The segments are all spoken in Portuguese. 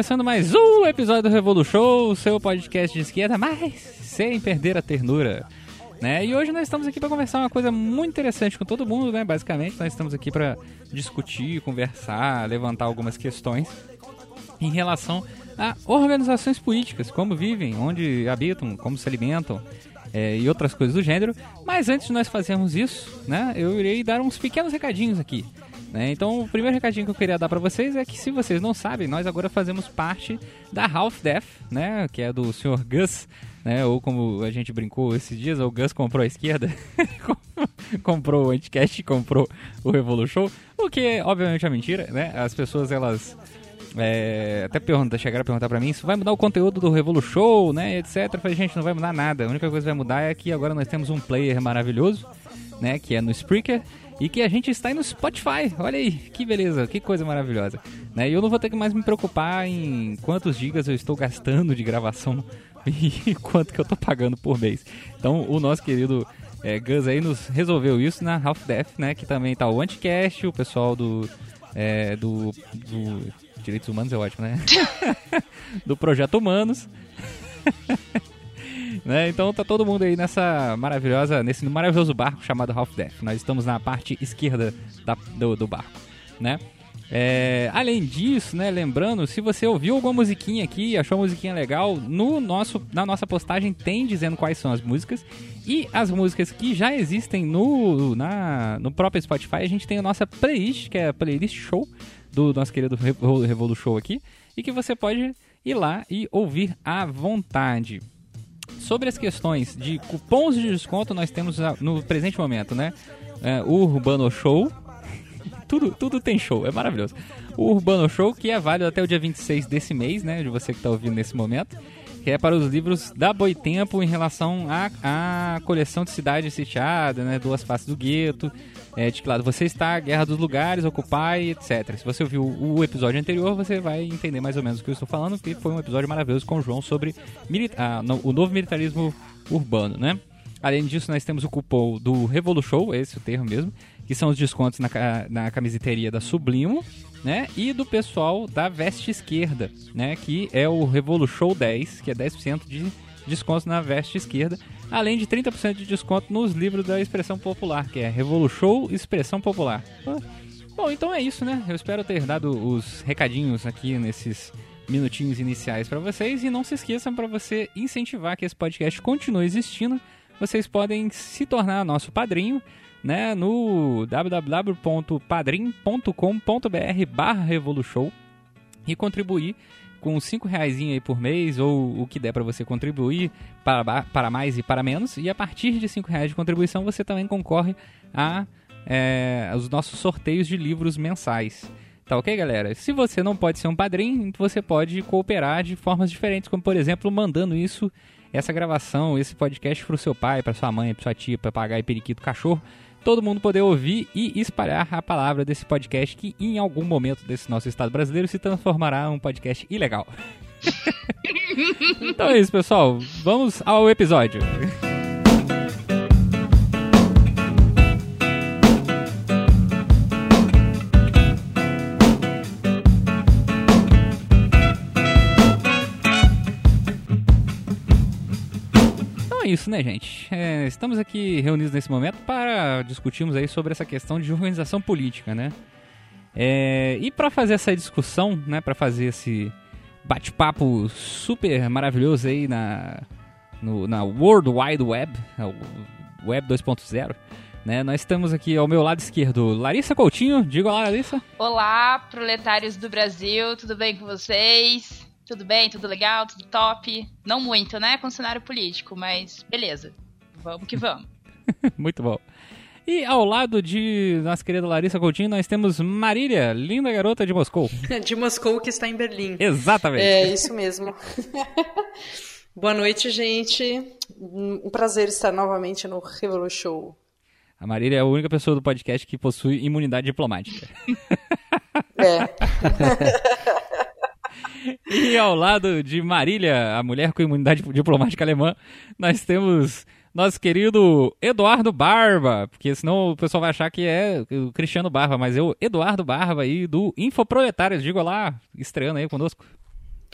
começando mais um episódio do Revolu Show, o seu podcast de esquerda, mas sem perder a ternura. Né? E hoje nós estamos aqui para conversar uma coisa muito interessante com todo mundo, né? Basicamente, nós estamos aqui para discutir, conversar, levantar algumas questões em relação a organizações políticas, como vivem, onde habitam, como se alimentam é, e outras coisas do gênero. Mas antes de nós fazermos isso, né, eu irei dar uns pequenos recadinhos aqui. Né? Então, o primeiro recadinho que eu queria dar para vocês é que, se vocês não sabem, nós agora fazemos parte da Half Death, né, que é do Sr. Gus, né, ou como a gente brincou esses dias, o Gus comprou a esquerda, comprou o Anticast, comprou o Revolution, o que obviamente é mentira, né? As pessoas elas é, até pergunta, chegaram a perguntar pra mim, isso vai mudar o conteúdo do Revolu Show, né, etc. Eu falei, gente, não vai mudar nada. A única coisa que vai mudar é que agora nós temos um player maravilhoso, né, que é no Spreaker, e que a gente está aí no Spotify. Olha aí, que beleza, que coisa maravilhosa. Né, e eu não vou ter que mais me preocupar em quantos gigas eu estou gastando de gravação e quanto que eu tô pagando por mês. Então, o nosso querido é, Gus aí nos resolveu isso na Half Death, né, que também tá o Anticast, o pessoal do... É, do, do Direitos Humanos é ótimo, né? do Projeto Humanos. né? Então tá todo mundo aí nessa maravilhosa, nesse maravilhoso barco chamado Half Death. Nós estamos na parte esquerda da, do, do barco, né? É, além disso, né, lembrando, se você ouviu alguma musiquinha aqui, achou a musiquinha legal, no nosso, na nossa postagem tem dizendo quais são as músicas e as músicas que já existem no, na, no próprio Spotify, a gente tem a nossa playlist, que é a playlist show do nosso querido Revolu Show aqui, e que você pode ir lá e ouvir à vontade. Sobre as questões de cupons de desconto, nós temos no presente momento, né? É, o Urbano Show, tudo, tudo tem show, é maravilhoso. O Urbano Show, que é válido até o dia 26 desse mês, né? De você que está ouvindo nesse momento. Que é para os livros da Boitempo em relação à, coleção de Cidade Sitiada, né? Duas Faces do Gueto. É, que lado você está, Guerra dos Lugares, Ocupar etc. Se você ouviu o episódio anterior, você vai entender mais ou menos o que eu estou falando, porque foi um episódio maravilhoso com o João sobre ah, no, o novo militarismo urbano, né? Além disso, nós temos o cupom do Revolution, esse é o termo mesmo, que são os descontos na, na camiseteria da Sublimo, né? E do pessoal da Veste Esquerda, né? Que é o Revolution 10, que é 10% de desconto na veste esquerda, além de 30% de desconto nos livros da expressão popular, que é Revolution Expressão Popular. Bom, então é isso, né? Eu espero ter dado os recadinhos aqui nesses minutinhos iniciais para vocês e não se esqueçam para você incentivar que esse podcast continue existindo, vocês podem se tornar nosso padrinho, né, no www.padrim.com.br/revolution e contribuir com 5 reais aí por mês ou o que der para você contribuir para, para mais e para menos. E a partir de 5 reais de contribuição você também concorre a é, os nossos sorteios de livros mensais. Tá ok, galera? Se você não pode ser um padrinho, você pode cooperar de formas diferentes, como por exemplo mandando isso, essa gravação, esse podcast para o seu pai, para sua mãe, para sua tia, para pagar e periquito cachorro todo mundo poder ouvir e espalhar a palavra desse podcast que em algum momento desse nosso estado brasileiro se transformará em um podcast ilegal. então é isso, pessoal. Vamos ao episódio. Isso, né, gente? É, estamos aqui reunidos nesse momento para discutirmos aí sobre essa questão de organização política, né? É, e para fazer essa discussão, né, para fazer esse bate-papo super maravilhoso aí na, no, na World Wide Web, é Web 2.0, né, nós estamos aqui ao meu lado esquerdo, Larissa Coutinho. Diga lá, Larissa. Olá, proletários do Brasil, tudo bem com vocês? Tudo bem, tudo legal, tudo top. Não muito, né, com cenário político, mas beleza. Vamos que vamos. muito bom. E ao lado de nossa querida Larissa Coutinho, nós temos Marília, linda garota de Moscou. de Moscou, que está em Berlim. Exatamente. É, isso mesmo. Boa noite, gente. Um prazer estar novamente no Revolu Show. A Marília é a única pessoa do podcast que possui imunidade diplomática. É. E ao lado de Marília, a mulher com imunidade diplomática alemã, nós temos nosso querido Eduardo Barba, porque senão o pessoal vai achar que é o Cristiano Barba, mas eu, Eduardo Barba aí do Infoproletários. Diga lá, estreando aí conosco.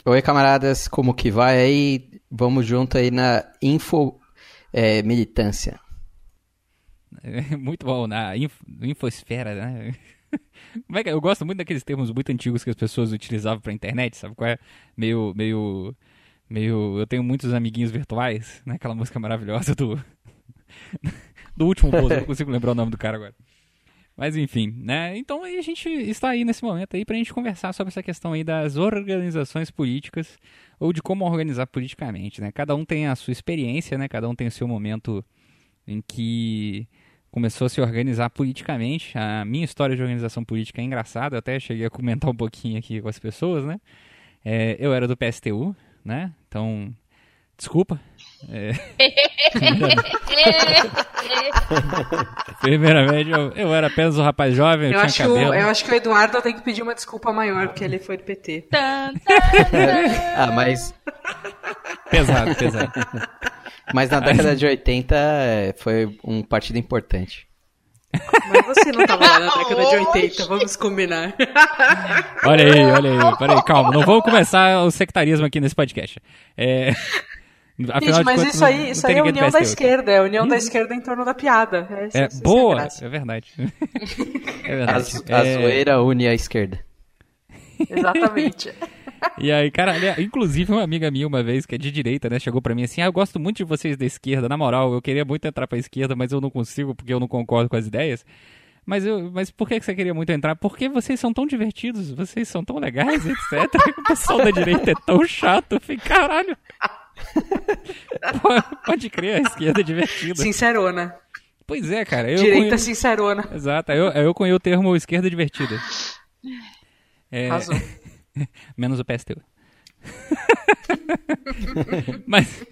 Oi, camaradas, como que vai aí? Vamos junto aí na Info é, Militância. Muito bom, na info, infosfera, né? Como é que, é? eu gosto muito daqueles termos muito antigos que as pessoas utilizavam pra internet, sabe qual é? Meio, meio, meio... Eu tenho muitos amiguinhos virtuais, né? Aquela música maravilhosa do... do último eu não consigo lembrar o nome do cara agora. Mas enfim, né? Então a gente está aí nesse momento aí pra gente conversar sobre essa questão aí das organizações políticas ou de como organizar politicamente, né? Cada um tem a sua experiência, né? Cada um tem o seu momento em que começou a se organizar politicamente. A minha história de organização política é engraçada, eu até cheguei a comentar um pouquinho aqui com as pessoas, né? É, eu era do PSTU, né? Então, desculpa. É... Primeiramente, eu, eu, era apenas um rapaz jovem, eu, eu tinha acho cabelo. O, eu acho que o Eduardo tem que pedir uma desculpa maior, porque ele foi do PT. ah, mas... Pesado, pesado. Mas na década de 80 foi um partido importante. Mas você não tava lá na década de 80, vamos combinar. Olha aí, olha aí, peraí, calma, não vamos começar o sectarismo aqui nesse podcast. É... Afinal Gente, mas contas, isso aí, isso aí é a união da esquerda, é a união da esquerda em torno da piada. É, é boa, é, é, verdade. é verdade. A, a é... zoeira une a esquerda. Exatamente. E aí, cara, inclusive uma amiga minha uma vez, que é de direita, né, chegou para mim assim: "Ah, eu gosto muito de vocês da esquerda, na moral, eu queria muito entrar para esquerda, mas eu não consigo porque eu não concordo com as ideias". Mas, eu, mas por que você queria muito entrar? Porque vocês são tão divertidos, vocês são tão legais, etc. o pessoal da direita é tão chato. Eu falei, caralho. Pode crer, a esquerda é divertida. Sincerona. Pois é, cara. Eu direita conheço... sincerona. Exato, eu, eu conheço o termo esquerda divertida. É... Razão. Menos o PSTU. Mas,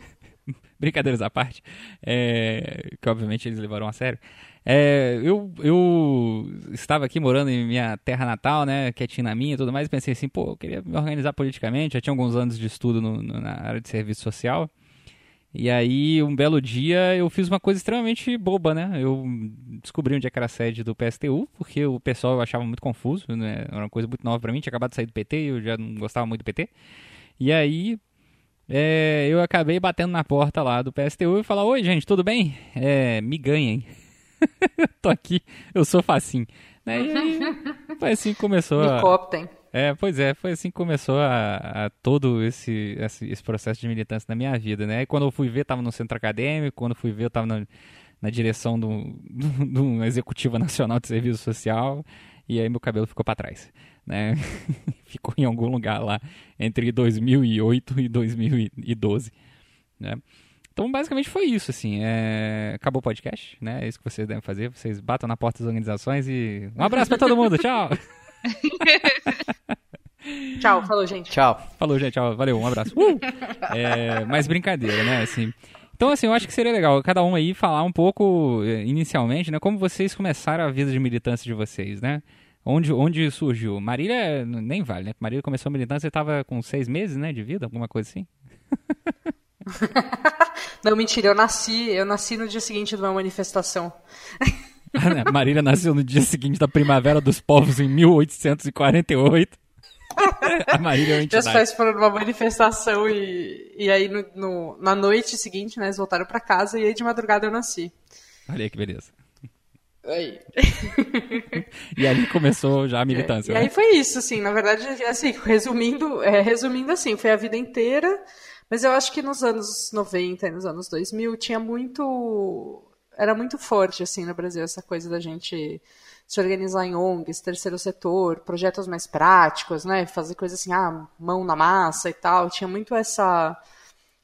brincadeiras à parte, é, que obviamente eles levaram a sério. É, eu, eu estava aqui morando em minha terra natal, né, quietinho na minha e tudo mais, e pensei assim, pô, eu queria me organizar politicamente, já tinha alguns anos de estudo no, no, na área de serviço social. E aí, um belo dia, eu fiz uma coisa extremamente boba, né? Eu descobri onde é que era a sede do PSTU, porque o pessoal eu achava muito confuso, né? Era uma coisa muito nova para mim, tinha acabado de sair do PT, eu já não gostava muito do PT. E aí, é, eu acabei batendo na porta lá do PSTU e falar, oi gente, tudo bem? É, me ganhem. Tô aqui, eu sou facinho. Né? E aí, foi assim que começou me a... Coptem. É, pois é, foi assim que começou a, a todo esse, esse, esse, processo de militância na minha vida, né? E quando eu fui ver, estava no centro acadêmico, quando eu fui ver, eu estava na, na direção do, do Executivo Nacional de Serviço Social, e aí meu cabelo ficou para trás, né? ficou em algum lugar lá entre 2008 e 2012, né? Então, basicamente foi isso, assim. É... Acabou o podcast, né? É isso que vocês devem fazer. Vocês batam na porta das organizações e... Um abraço para todo mundo, tchau! Tchau, falou, gente. Tchau. Falou, gente. Tchau. Valeu, um abraço. Uh! É, mais brincadeira, né? Assim, então, assim, eu acho que seria legal cada um aí falar um pouco, eh, inicialmente, né? Como vocês começaram a vida de militância de vocês, né? Onde, onde surgiu? Marília nem vale, né? Marília começou a militância e estava com seis meses, né? De vida, alguma coisa assim. Não, mentira, eu nasci, eu nasci no dia seguinte de uma manifestação. Marília nasceu no dia seguinte da Primavera dos Povos em 1848. A Marília é uma entidade. Meus pais foram numa manifestação e, e aí no, no, na noite seguinte, né, eles voltaram para casa e aí de madrugada eu nasci. Olha aí que beleza. Aí. e aí começou já a militância. É, e né? aí foi isso, assim, na verdade, assim, resumindo, é, resumindo assim, foi a vida inteira, mas eu acho que nos anos 90 e nos anos 2000 tinha muito era muito forte assim no Brasil essa coisa da gente se organizar em ONGs, terceiro setor, projetos mais práticos, né? Fazer coisas assim, ah, mão na massa e tal. Tinha muito essa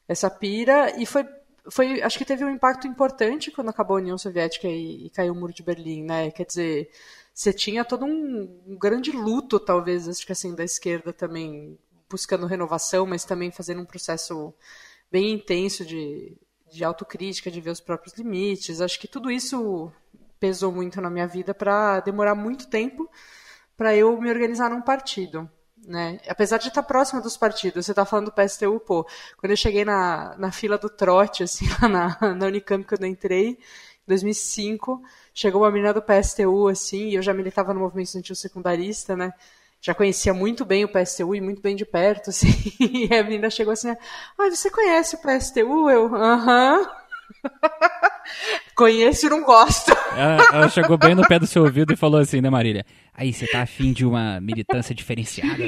essa pira e foi foi acho que teve um impacto importante quando acabou a União Soviética e, e caiu o Muro de Berlim, né? Quer dizer, você tinha todo um, um grande luto, talvez, acho que assim da esquerda também buscando renovação, mas também fazendo um processo bem intenso de de autocrítica, de ver os próprios limites. Acho que tudo isso pesou muito na minha vida para demorar muito tempo para eu me organizar num partido. né? Apesar de estar próxima dos partidos, você está falando do PSTU, pô. Quando eu cheguei na, na fila do trote, assim, na, na Unicamp, quando eu entrei, em 2005, chegou uma menina do PSTU, assim, e eu já militava no movimento estudantil secundarista, né? Já conhecia muito bem o PSTU e muito bem de perto, assim, e a menina chegou assim, ah, você conhece o PSTU? Eu, aham. Conheço e não gosto. Ela, ela chegou bem no pé do seu ouvido e falou assim, né, Marília? Aí, você tá afim de uma militância diferenciada?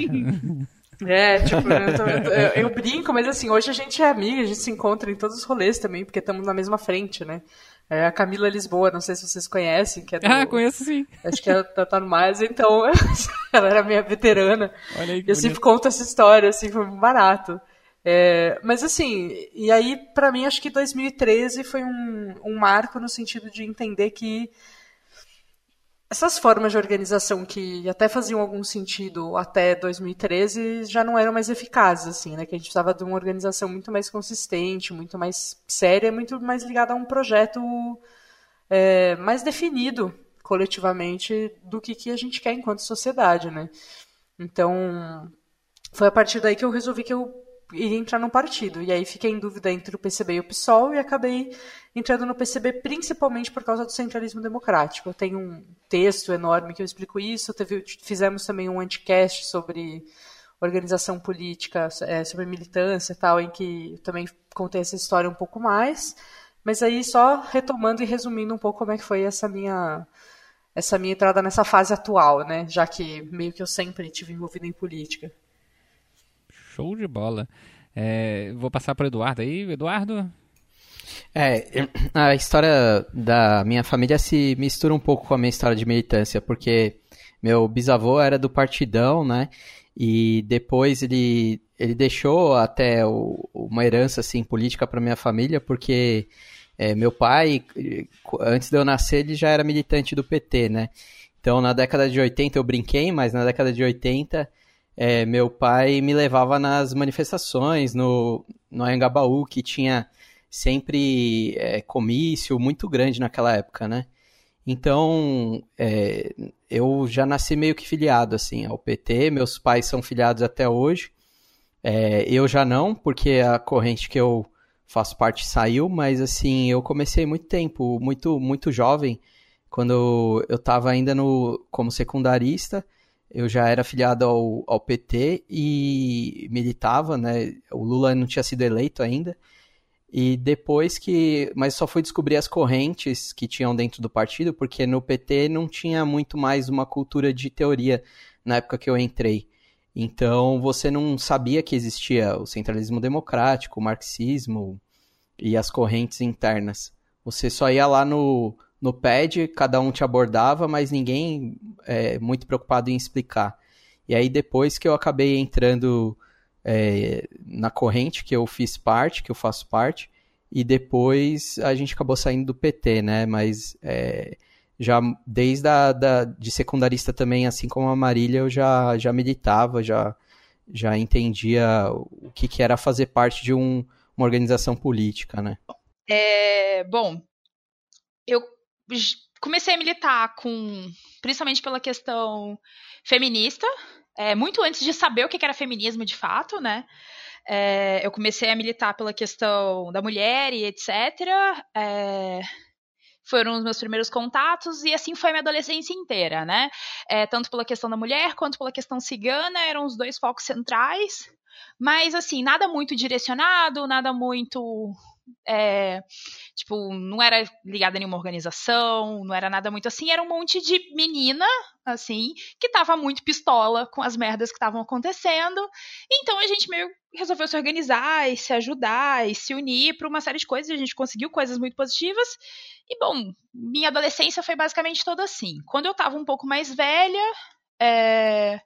É, tipo, eu, tô- eu- eu brinco, mas assim, hoje a gente é amiga, a gente se encontra em todos os rolês também, porque estamos na mesma frente, né? É a Camila Lisboa, não sei se vocês conhecem, que é do, ah, conheço sim. Acho que ela tá, tá no mais, então ela era minha veterana. Olha aí eu sempre conto essa história, assim, foi barato. É, mas assim, e aí, pra mim, acho que 2013 foi um, um marco no sentido de entender que essas formas de organização que até faziam algum sentido até 2013 já não eram mais eficazes, assim, né? Que a gente precisava de uma organização muito mais consistente, muito mais séria, muito mais ligada a um projeto é, mais definido coletivamente do que, que a gente quer enquanto sociedade, né? Então, foi a partir daí que eu resolvi que eu iria entrar num partido. E aí fiquei em dúvida entre o PCB e o PSOL e acabei entrando no PCB principalmente por causa do centralismo democrático. Eu tenho um texto enorme que eu explico isso. Teve, fizemos também um anticast sobre organização política, é, sobre militância e tal, em que também contei essa história um pouco mais. Mas aí só retomando e resumindo um pouco como é que foi essa minha essa minha entrada nessa fase atual, né? Já que meio que eu sempre tive envolvido em política. Show de bola. É, vou passar para Eduardo aí. Eduardo? É, a história da minha família se mistura um pouco com a minha história de militância, porque meu bisavô era do Partidão, né? E depois ele, ele deixou até o- uma herança assim política para minha família, porque é, meu pai, antes de eu nascer, ele já era militante do PT, né? Então na década de 80 eu brinquei, mas na década de 80 é, meu pai me levava nas manifestações no, no Anhangabaú, que tinha sempre é, comício muito grande naquela época, né? Então, é, eu já nasci meio que filiado, assim, ao PT, meus pais são filiados até hoje, É, eu já não, porque a corrente que eu faço parte saiu, mas, assim, eu comecei muito tempo, muito, muito jovem, quando eu estava ainda no, como secundarista, eu já era filiado ao, ao PT e militava, né? O Lula não tinha sido eleito ainda. E depois que. Mas só fui descobrir as correntes que tinham dentro do partido, porque no PT não tinha muito mais uma cultura de teoria na época que eu entrei. Então você não sabia que existia o centralismo democrático, o marxismo e as correntes internas. Você só ia lá no, no pad, cada um te abordava, mas ninguém é muito preocupado em explicar. E aí depois que eu acabei entrando é, na corrente que eu fiz parte, que eu faço parte, e depois a gente acabou saindo do PT, né? Mas é, já desde a da, de secundarista também, assim como a Marília, eu já, já militava, já, já entendia o que, que era fazer parte de um, uma organização política, né? É, bom, eu comecei a militar com, principalmente pela questão feminista, é, muito antes de saber o que era feminismo de fato, né? É, eu comecei a militar pela questão da mulher e etc. É, foram os meus primeiros contatos e assim foi a minha adolescência inteira, né? É, tanto pela questão da mulher quanto pela questão cigana eram os dois focos centrais, mas assim nada muito direcionado, nada muito é, tipo, não era ligada a nenhuma organização, não era nada muito assim, era um monte de menina, assim, que tava muito pistola com as merdas que estavam acontecendo. Então a gente meio resolveu se organizar e se ajudar e se unir para uma série de coisas, a gente conseguiu coisas muito positivas. E bom, minha adolescência foi basicamente toda assim. Quando eu tava um pouco mais velha, é,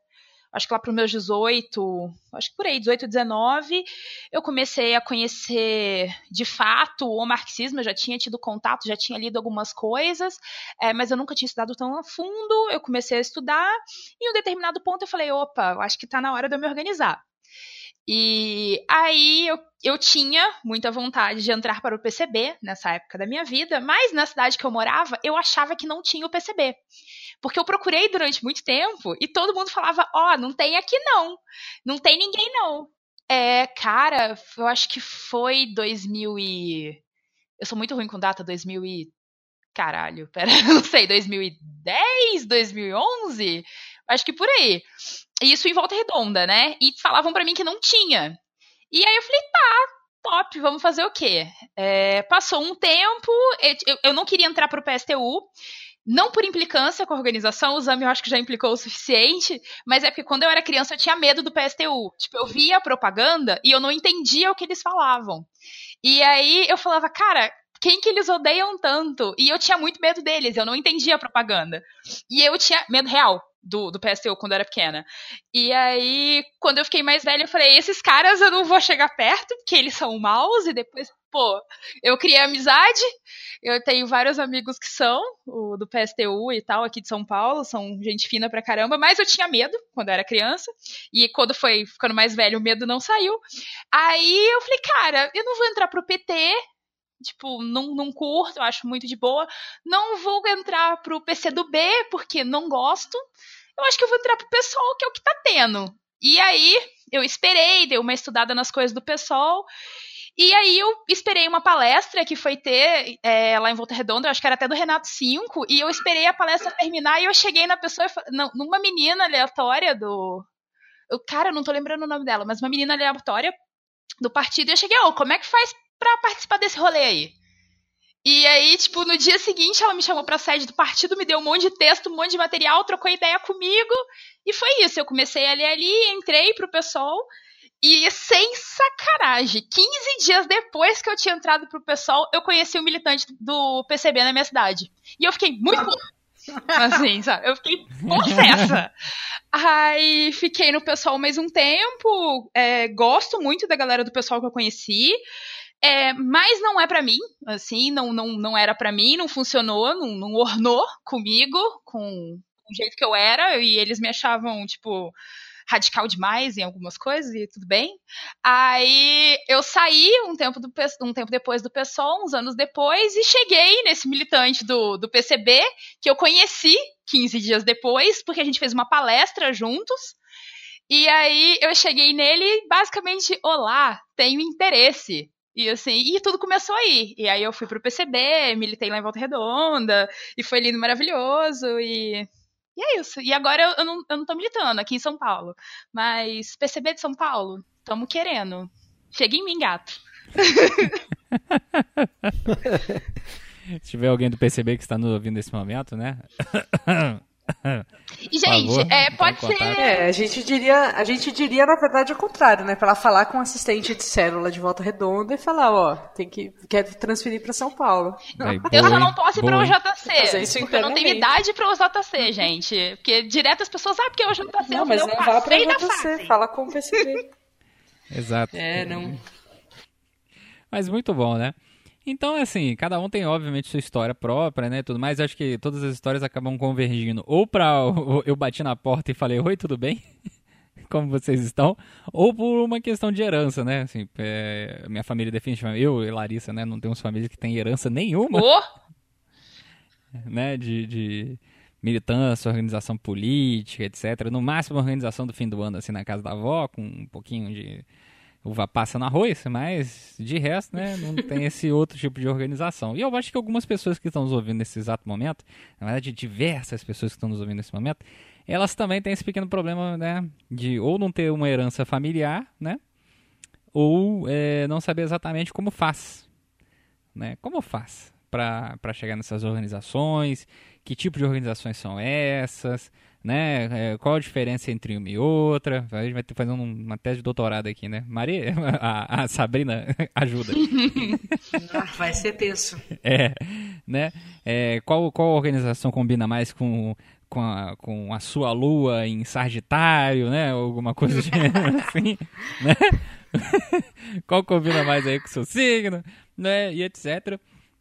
acho que lá para os meus 18, acho que por aí, 18, 19, eu comecei a conhecer de fato o marxismo, eu já tinha tido contato, já tinha lido algumas coisas, é, mas eu nunca tinha estudado tão a fundo, eu comecei a estudar, e em um determinado ponto eu falei, opa, acho que está na hora de eu me organizar. E aí eu, eu tinha muita vontade de entrar para o PCB nessa época da minha vida, mas na cidade que eu morava, eu achava que não tinha o PCB. Porque eu procurei durante muito tempo e todo mundo falava: Ó, oh, não tem aqui não. Não tem ninguém não. É, cara, eu acho que foi 2000 e. Eu sou muito ruim com data, 2000 e. Caralho, pera, não sei, 2010, 2011? Acho que por aí. Isso em volta redonda, né? E falavam para mim que não tinha. E aí eu falei, tá, top, vamos fazer o quê? É, passou um tempo, eu, eu não queria entrar pro PSTU, não por implicância com a organização, o Zami eu acho que já implicou o suficiente, mas é porque quando eu era criança eu tinha medo do PSTU. Tipo, eu via a propaganda e eu não entendia o que eles falavam. E aí eu falava, cara, quem que eles odeiam tanto? E eu tinha muito medo deles, eu não entendia a propaganda. E eu tinha medo real do, do PSTU quando eu era pequena. E aí, quando eu fiquei mais velha, eu falei, esses caras eu não vou chegar perto, porque eles são maus, e depois, pô, eu criei amizade, eu tenho vários amigos que são o, do PSTU e tal, aqui de São Paulo, são gente fina pra caramba, mas eu tinha medo quando eu era criança, e quando foi ficando mais velho, o medo não saiu. Aí eu falei, cara, eu não vou entrar pro PT, tipo, não, não curto, acho muito de boa. Não vou entrar pro PC do B, porque não gosto. Eu acho que eu vou entrar pro PSOL, que é o que tá tendo. E aí, eu esperei, dei uma estudada nas coisas do PSOL. E aí eu esperei uma palestra que foi ter é, lá em Volta Redonda, acho que era até do Renato 5, e eu esperei a palestra terminar e eu cheguei na pessoa, numa menina aleatória do. Cara, eu não tô lembrando o nome dela, mas uma menina aleatória do partido, e eu cheguei, ó, oh, como é que faz pra participar desse rolê aí? E aí, tipo, no dia seguinte ela me chamou pra sede do partido, me deu um monte de texto, um monte de material, trocou ideia comigo, e foi isso. Eu comecei a ler ali, entrei pro pessoal, e sem sacanagem, 15 dias depois que eu tinha entrado pro pessoal, eu conheci o um militante do PCB na minha cidade. E eu fiquei muito. assim, sabe? Eu fiquei possessa. Aí fiquei no pessoal mais um tempo. É, gosto muito da galera do pessoal que eu conheci. É, mas não é para mim, assim, não, não, não era para mim, não funcionou, não, não ornou comigo, com o jeito que eu era, e eles me achavam, tipo, radical demais em algumas coisas e tudo bem. Aí eu saí um tempo, do, um tempo depois do PSOL, uns anos depois, e cheguei nesse militante do, do PCB, que eu conheci 15 dias depois, porque a gente fez uma palestra juntos. E aí eu cheguei nele basicamente, olá, tenho interesse. E assim, e tudo começou aí. E aí eu fui pro PCB, militei lá em Volta Redonda, e foi lindo, maravilhoso, e e é isso. E agora eu, eu, não, eu não tô militando aqui em São Paulo. Mas PCB de São Paulo, tamo querendo. Chega em mim, gato. Se tiver alguém do PCB que está nos ouvindo nesse momento, né? E, gente, é, pode ser. É, a gente diria, a gente diria, na verdade, o contrário, né? Pra ela falar com o assistente de célula de volta redonda e falar, ó, tem que. Quero transferir pra São Paulo. Eu só não posso ir pra OJC. Porque eu não tenho idade pra OJC, gente. Porque direto as pessoas, ah, porque o OJC não, mas não vá pra OJC, fala com o PCB. Exato. É, não. Mas muito bom, né? Então, assim, cada um tem, obviamente, sua história própria, né, tudo mais. Acho que todas as histórias acabam convergindo ou pra eu bati na porta e falei, oi, tudo bem? Como vocês estão? Ou por uma questão de herança, né? Assim, é, minha família definitivamente, eu e Larissa, né, não temos famílias que têm herança nenhuma. Oh! Né, de, de militância, organização política, etc. No máximo, organização do fim do ano, assim, na casa da avó, com um pouquinho de uva passa no arroz, mas de resto, né, não tem esse outro tipo de organização. E eu acho que algumas pessoas que estão nos ouvindo nesse exato momento, na verdade, diversas pessoas que estão nos ouvindo nesse momento, elas também têm esse pequeno problema, né, de ou não ter uma herança familiar, né, ou é, não saber exatamente como faz, né, como faz para chegar nessas organizações, que tipo de organizações são essas, né? É, qual a diferença entre uma e outra? A gente vai ter que fazer uma tese de doutorado aqui, né? Maria, a, a Sabrina ajuda. Ah, vai ser tenso. É, né? É, qual, qual organização combina mais com, com, a, com a sua lua em Sagitário, né? Alguma coisa assim, né? qual combina mais aí com o seu signo, né? E etc.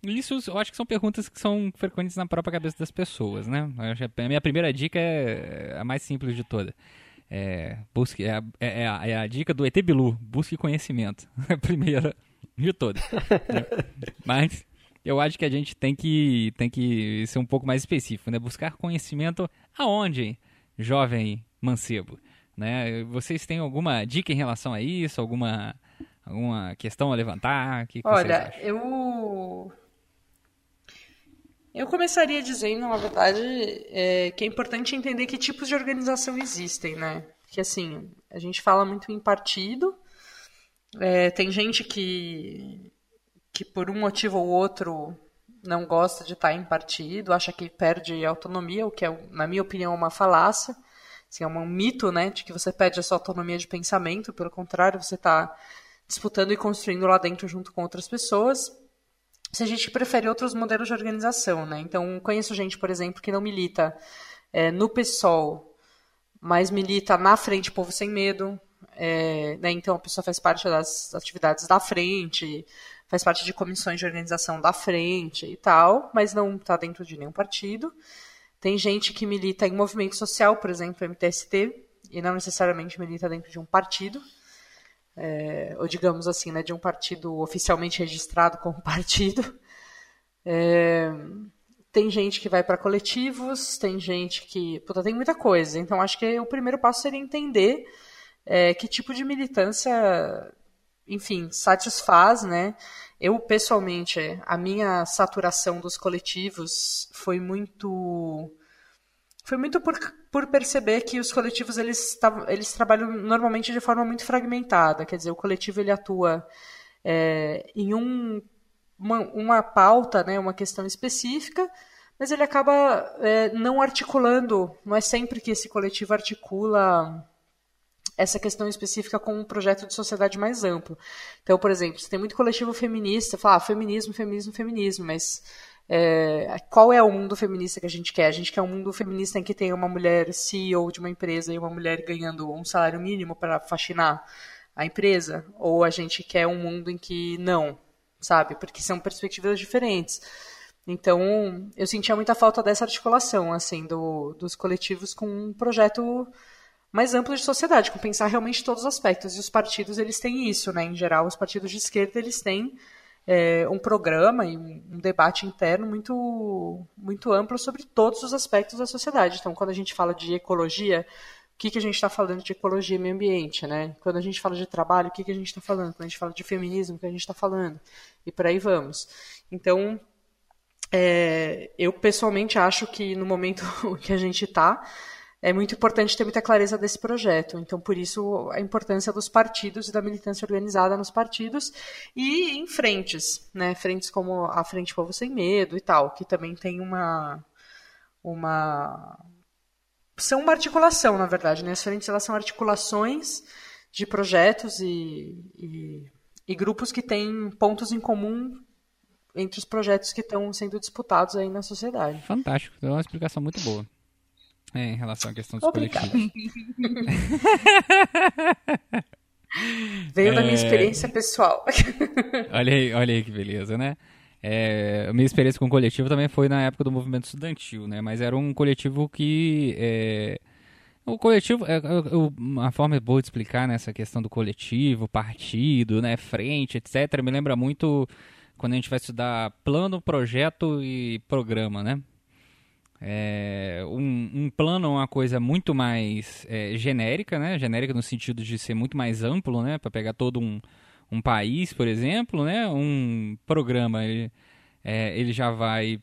Isso eu acho que são perguntas que são frequentes na própria cabeça das pessoas, né? A minha primeira dica é a mais simples de toda. É, busque, é, a- é, é a, é a dica do ET Bilu, busque conhecimento. A primeira de todas. né? Mas eu acho que a gente tem que, tem que ser um pouco mais específico, né? Buscar conhecimento aonde, jovem mancebo? Né? Vocês têm alguma dica em relação a isso? Alguma, alguma questão a levantar? Que, que Olha, eu. Eu começaria dizendo, na verdade, é, que é importante entender que tipos de organização existem, né? Que assim, a gente fala muito em partido, é, tem gente que, que por um motivo ou outro não gosta de estar em partido, acha que perde autonomia, o que é, na minha opinião, uma falácia. Assim, é um mito, né, de que você perde a sua autonomia de pensamento, pelo contrário, você está disputando e construindo lá dentro junto com outras pessoas. Se a gente prefere outros modelos de organização, né? Então, conheço gente, por exemplo, que não milita é, no PSOL, mas milita na Frente Povo Sem Medo, é, né? Então, a pessoa faz parte das atividades da frente, faz parte de comissões de organização da frente e tal, mas não está dentro de nenhum partido. Tem gente que milita em movimento social, por exemplo, MTST, e não necessariamente milita dentro de um partido, é, ou digamos assim, né, de um partido oficialmente registrado como partido. É, tem gente que vai para coletivos, tem gente que. Puta, tem muita coisa. Então, acho que o primeiro passo seria entender é, que tipo de militância, enfim, satisfaz, né? Eu, pessoalmente, a minha saturação dos coletivos foi muito. Foi muito por, por perceber que os coletivos eles, eles trabalham normalmente de forma muito fragmentada. Quer dizer, o coletivo ele atua é, em um, uma, uma pauta, né, uma questão específica, mas ele acaba é, não articulando. Não é sempre que esse coletivo articula essa questão específica com um projeto de sociedade mais amplo. Então, por exemplo, você tem muito coletivo feminista, fala ah, feminismo, feminismo, feminismo, mas é, qual é o mundo feminista que a gente quer? A gente quer um mundo feminista em que tenha uma mulher CEO de uma empresa e uma mulher ganhando um salário mínimo para faxinar a empresa? Ou a gente quer um mundo em que não, sabe? Porque são perspectivas diferentes. Então, eu sentia muita falta dessa articulação, assim, do, dos coletivos com um projeto mais amplo de sociedade, com pensar realmente todos os aspectos. E os partidos, eles têm isso, né? Em geral, os partidos de esquerda, eles têm é, um programa e um, debate interno muito, muito amplo sobre todos os aspectos da sociedade. Então, quando a gente fala de ecologia, o que, que a gente está falando de ecologia e meio ambiente, né? Quando a gente fala de trabalho, o que, que a gente está falando? Quando a gente fala de feminismo, o que a gente está falando? E por aí vamos. Então, é, eu pessoalmente acho que no momento que a gente está, é muito importante ter muita clareza desse projeto. Então, por isso, a importância dos partidos e da militância organizada nos partidos e em frentes, né? Frentes como a Frente Povo Sem Medo e tal, que também tem uma. uma são uma articulação, na verdade, né? As frentes elas são articulações de projetos e, e, e grupos que têm pontos em comum entre os projetos que estão sendo disputados aí na sociedade. Fantástico, deu uma explicação muito boa é, em relação à questão dos coletivos. Veio da minha É. experiência pessoal. Olha aí, olha aí que beleza, né? É, a minha experiência com o coletivo também foi na época do movimento estudantil, né? Mas era um coletivo que. é, o coletivo, é, é, o- uma forma boa de explicar nessa questão do coletivo, partido, né, frente, etc. Me lembra muito quando a gente vai estudar plano, projeto e programa, né? É, um, um plano é uma coisa muito mais é, genérica, né? Genérica no sentido de ser muito mais amplo, né? Para pegar todo um, um país, por exemplo, né? Um programa, ele, é, ele já vai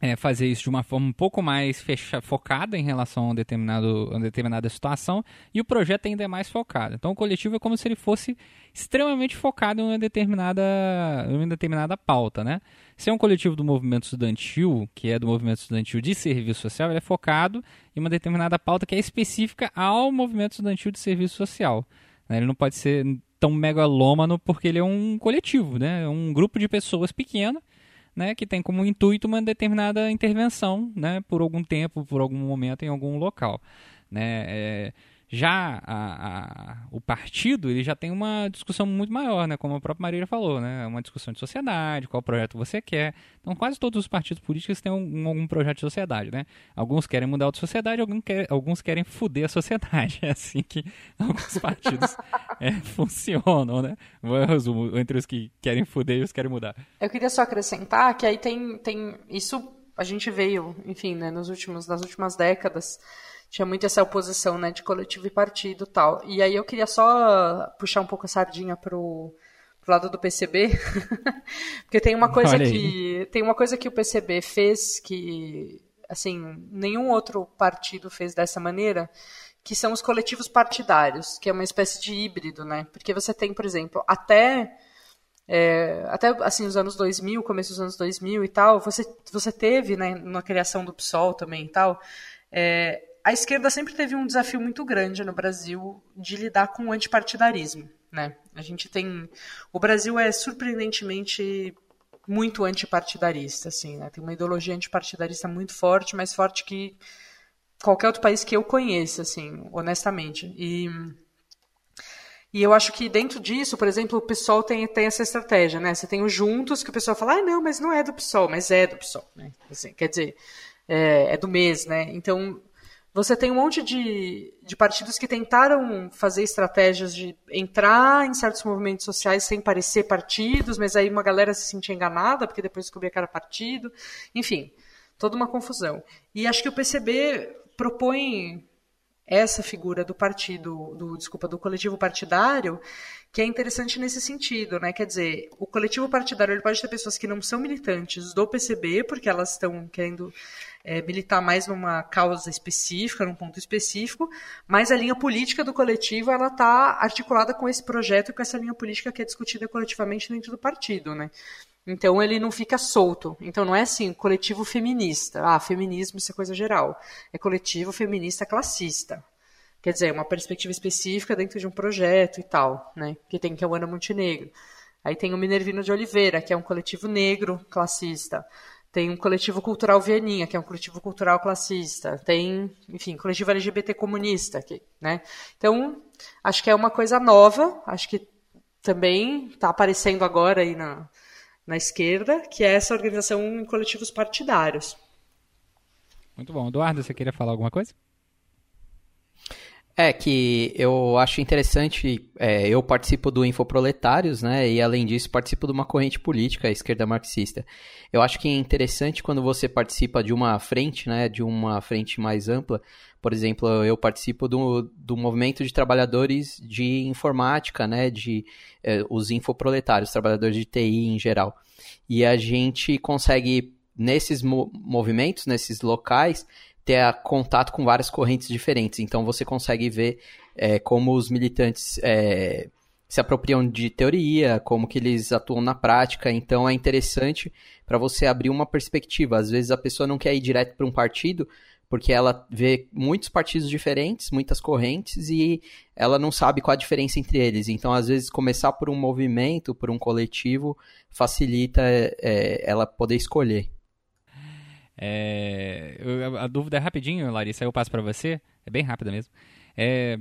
é, fazer isso de uma forma um pouco mais fecha, focada em relação a, um determinado, a determinada situação e o projeto ainda é mais focado. Então o coletivo é como se ele fosse extremamente focado em uma determinada, em uma determinada pauta, né? Se é um coletivo do movimento estudantil, que é do movimento estudantil de serviço social, ele é focado em uma determinada pauta que é específica ao movimento estudantil de serviço social. né? Ele não pode ser tão megalômano porque ele é um coletivo, né? É um grupo de pessoas pequeno né, que tem como intuito uma determinada intervenção, né, por algum tempo, por algum momento, em algum local, né, é, Já a, a, o partido, ele já tem uma discussão muito maior, né? Como a própria Marília falou, né? Uma discussão de sociedade, qual projeto você quer. Então, quase todos os partidos políticos têm algum, algum projeto de sociedade, né? Alguns querem mudar a sociedade, alguns, quer, alguns querem fuder a sociedade. É assim que alguns partidos é, funcionam, né? Eu resumo entre os que querem fuder e os que querem mudar. Eu queria só acrescentar que aí tem, tem isso a gente veio, enfim, né, nos últimos, nas últimas décadas tinha muito essa oposição, né, de coletivo e partido tal. E aí eu queria só puxar um pouco a sardinha pro, pro lado do PCB, porque tem uma coisa que tem uma coisa que o PCB fez que assim nenhum outro partido fez dessa maneira, que são os coletivos partidários, que é uma espécie de híbrido, né? Porque você tem, por exemplo, até é, até assim os anos 2000, começo dos anos 2000 e tal, você você teve, né, na criação do PSOL também e tal, é, a esquerda sempre teve um desafio muito grande no Brasil de lidar com o antipartidarismo. Né? A gente tem. O Brasil é surpreendentemente muito antipartidarista, assim, né? Tem uma ideologia antipartidarista muito forte, mais forte que qualquer outro país que eu conheça, assim, honestamente. E, e eu acho que dentro disso, por exemplo, o PSOL tem, tem essa estratégia, né? Você tem os juntos que o pessoal fala, ah, não, mas não é do PSOL, mas é do PSOL, né? Assim, quer dizer, é, é do mês, né? Então, você tem um monte de, de partidos que tentaram fazer estratégias de entrar em certos movimentos sociais sem parecer partidos, mas aí uma galera se sentia enganada porque depois descobria que era partido. Enfim, toda uma confusão. E acho que o PCB propõe essa figura do partido, do desculpa, do coletivo partidário, que é interessante nesse sentido, né? Quer dizer, o coletivo partidário ele pode ter pessoas que não são militantes do PCB, porque elas estão querendo é, militar mais numa causa específica, num ponto específico, mas a linha política do coletivo ela está articulada com esse projeto e com essa linha política que é discutida coletivamente dentro do partido, né? Então ele não fica solto. Então não é assim, coletivo feminista. Ah, feminismo isso é coisa geral. É coletivo feminista classista. Quer dizer, uma perspectiva específica dentro de um projeto e tal, né? Que tem que é o Ana Montenegro. Aí tem o Minervino de Oliveira, que é um coletivo negro classista. Tem um coletivo cultural Vianinha, que é um coletivo cultural classista. Tem, enfim, coletivo LGBT comunista, né? Então, acho que é uma coisa nova, acho que também está aparecendo agora aí na, na esquerda, que é essa organização em coletivos partidários. Muito bom. Eduardo, você queria falar alguma coisa? É que eu acho interessante, é, eu participo do Infoproletários, né, e além disso participo de uma corrente política, a esquerda marxista. Eu acho que é interessante quando você participa de uma frente, né, de uma frente mais ampla, por exemplo, eu participo do, do movimento de trabalhadores de informática, né, de é, os infoproletários, trabalhadores de TI em geral. E a gente consegue, nesses mo movimentos, nesses locais, ter contato com várias correntes diferentes. Então você consegue ver é, como os militantes é, se apropriam de teoria, como que eles atuam na prática. Então é interessante para você abrir uma perspectiva. Às vezes a pessoa não quer ir direto para um partido porque ela vê muitos partidos diferentes, muitas correntes e ela não sabe qual a diferença entre eles. Então, às vezes, começar por um movimento, por um coletivo, facilita é, ela poder escolher. É, a dúvida é rapidinho, Larissa, eu passo para você. É bem rápida mesmo. É,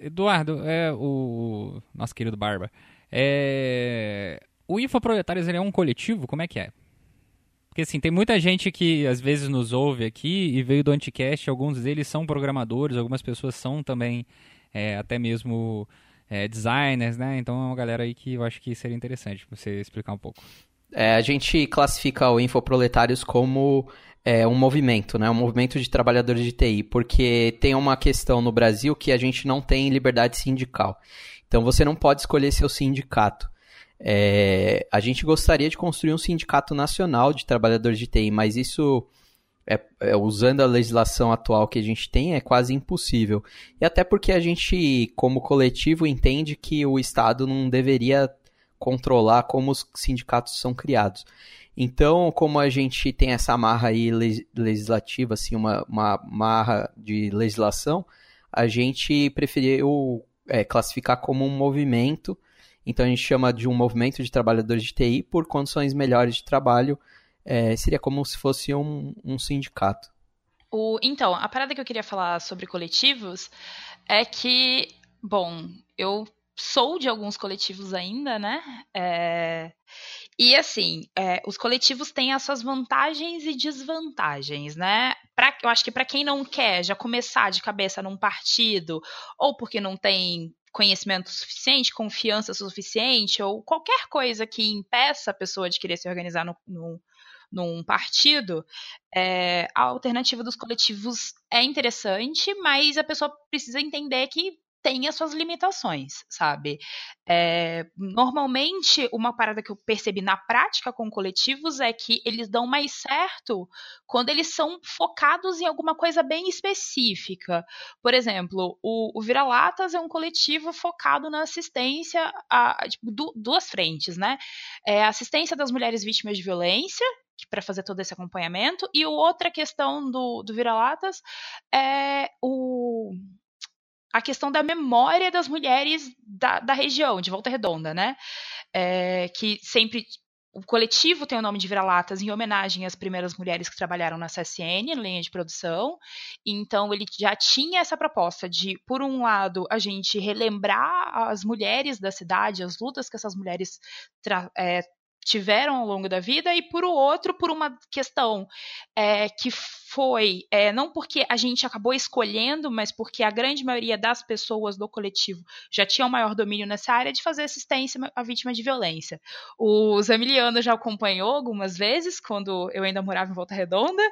Eduardo, é o nosso querido Barba. É, o Infoproletários ele é um coletivo? Como é que é? Porque assim, tem muita gente que às vezes nos ouve aqui e veio do Anticast, alguns deles são programadores, algumas pessoas são também é, até mesmo é, designers, né? Então é uma galera aí que eu acho que seria interessante você explicar um pouco. É, a gente classifica o Infoproletários como é, um movimento, né? Um movimento de trabalhadores de TI, porque tem uma questão no Brasil que a gente não tem liberdade sindical. Então você não pode escolher seu sindicato. É, a gente gostaria de construir um sindicato nacional de trabalhadores de TI, mas isso, é, é, usando a legislação atual que a gente tem, é quase impossível. E até porque a gente, como coletivo, entende que o Estado não deveria controlar como os sindicatos são criados. Então, como a gente tem essa marra aí legislativa, assim, uma, uma marra de legislação, a gente preferiu é, classificar como um movimento. Então, a gente chama de um movimento de trabalhadores de TI por condições melhores de trabalho. É, seria como se fosse um, um sindicato. O, então, a parada que eu queria falar sobre coletivos é que, bom, eu sou de alguns coletivos ainda, né? É, e assim, é, os coletivos têm as suas vantagens e desvantagens, né? Pra, eu acho que para quem não quer já começar de cabeça num partido, ou porque não tem conhecimento suficiente, confiança suficiente, ou qualquer coisa que impeça a pessoa de querer se organizar no, no num partido, é, a alternativa dos coletivos é interessante, mas a pessoa precisa entender que tem as suas limitações, sabe? É, normalmente, uma parada que eu percebi na prática com coletivos é que eles dão mais certo quando eles são focados em alguma coisa bem específica. Por exemplo, o, o Vira-Latas é um coletivo focado na assistência a, tipo, duas frentes, né? É, assistência das mulheres vítimas de violência, para fazer todo esse acompanhamento. E outra questão do, do Vira-Latas é o a questão da memória das mulheres da, da região, de Volta Redonda, né? É, que sempre. O coletivo tem o nome de Vira-Latas em homenagem às primeiras mulheres que trabalharam na CSN, linha de produção. Então, ele já tinha essa proposta de, por um lado, a gente relembrar as mulheres da cidade, as lutas que essas mulheres é, tiveram ao longo da vida, e por outro, por uma questão é, que foi, é, não porque a gente acabou escolhendo, mas porque a grande maioria das pessoas do coletivo já tinham maior domínio nessa área de fazer assistência à vítima de violência. O Zamiliano já acompanhou algumas vezes, quando eu ainda morava em Volta Redonda,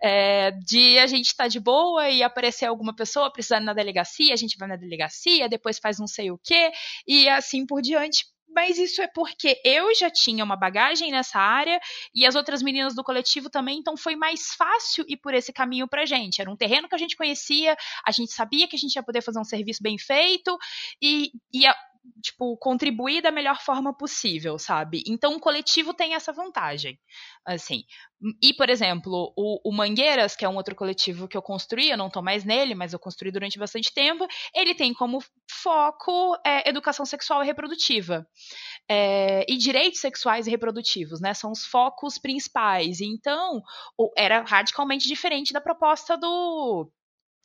é, de a gente estar tá de boa e aparecer alguma pessoa precisando na delegacia, a gente vai na delegacia, depois faz não sei o quê, e assim por diante, mas isso é porque eu já tinha uma bagagem nessa área e as outras meninas do coletivo também, então foi mais fácil ir por esse caminho pra gente. Era um terreno que a gente conhecia, a gente sabia que a gente ia poder fazer um serviço bem feito e ia tipo, contribuir da melhor forma possível, sabe? Então o coletivo tem essa vantagem, assim. E, por exemplo, o, o Mangueiras, que é um outro coletivo que eu construí, eu não tô mais nele, mas eu construí durante bastante tempo, ele tem como foco é, educação sexual e reprodutiva. É, e direitos sexuais e reprodutivos, né? São os focos principais. Então, era radicalmente diferente da proposta do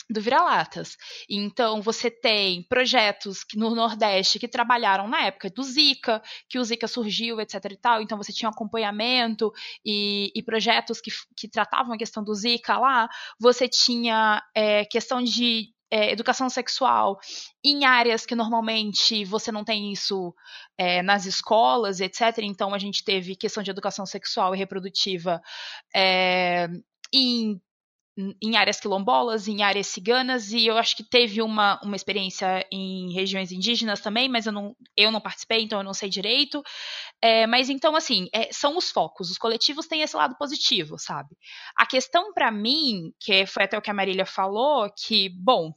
do Vira-Latas. Então, você tem projetos no Nordeste que trabalharam na época do Zika, que o Zika surgiu, etc e tal. Então, você tinha acompanhamento e, e projetos que, que tratavam a questão do Zika lá. Você tinha é, questão de é, educação sexual em áreas que normalmente você não tem isso é, nas escolas, etc. Então, a gente teve questão de educação sexual e reprodutiva é, em em áreas quilombolas, em áreas ciganas, e eu acho que teve uma, uma experiência em regiões indígenas também, mas eu não, eu não participei, então eu não sei direito. É, mas então, assim, é, são os focos. Os coletivos têm esse lado positivo, sabe? A questão para mim, que foi até o que a Marília falou, que, bom,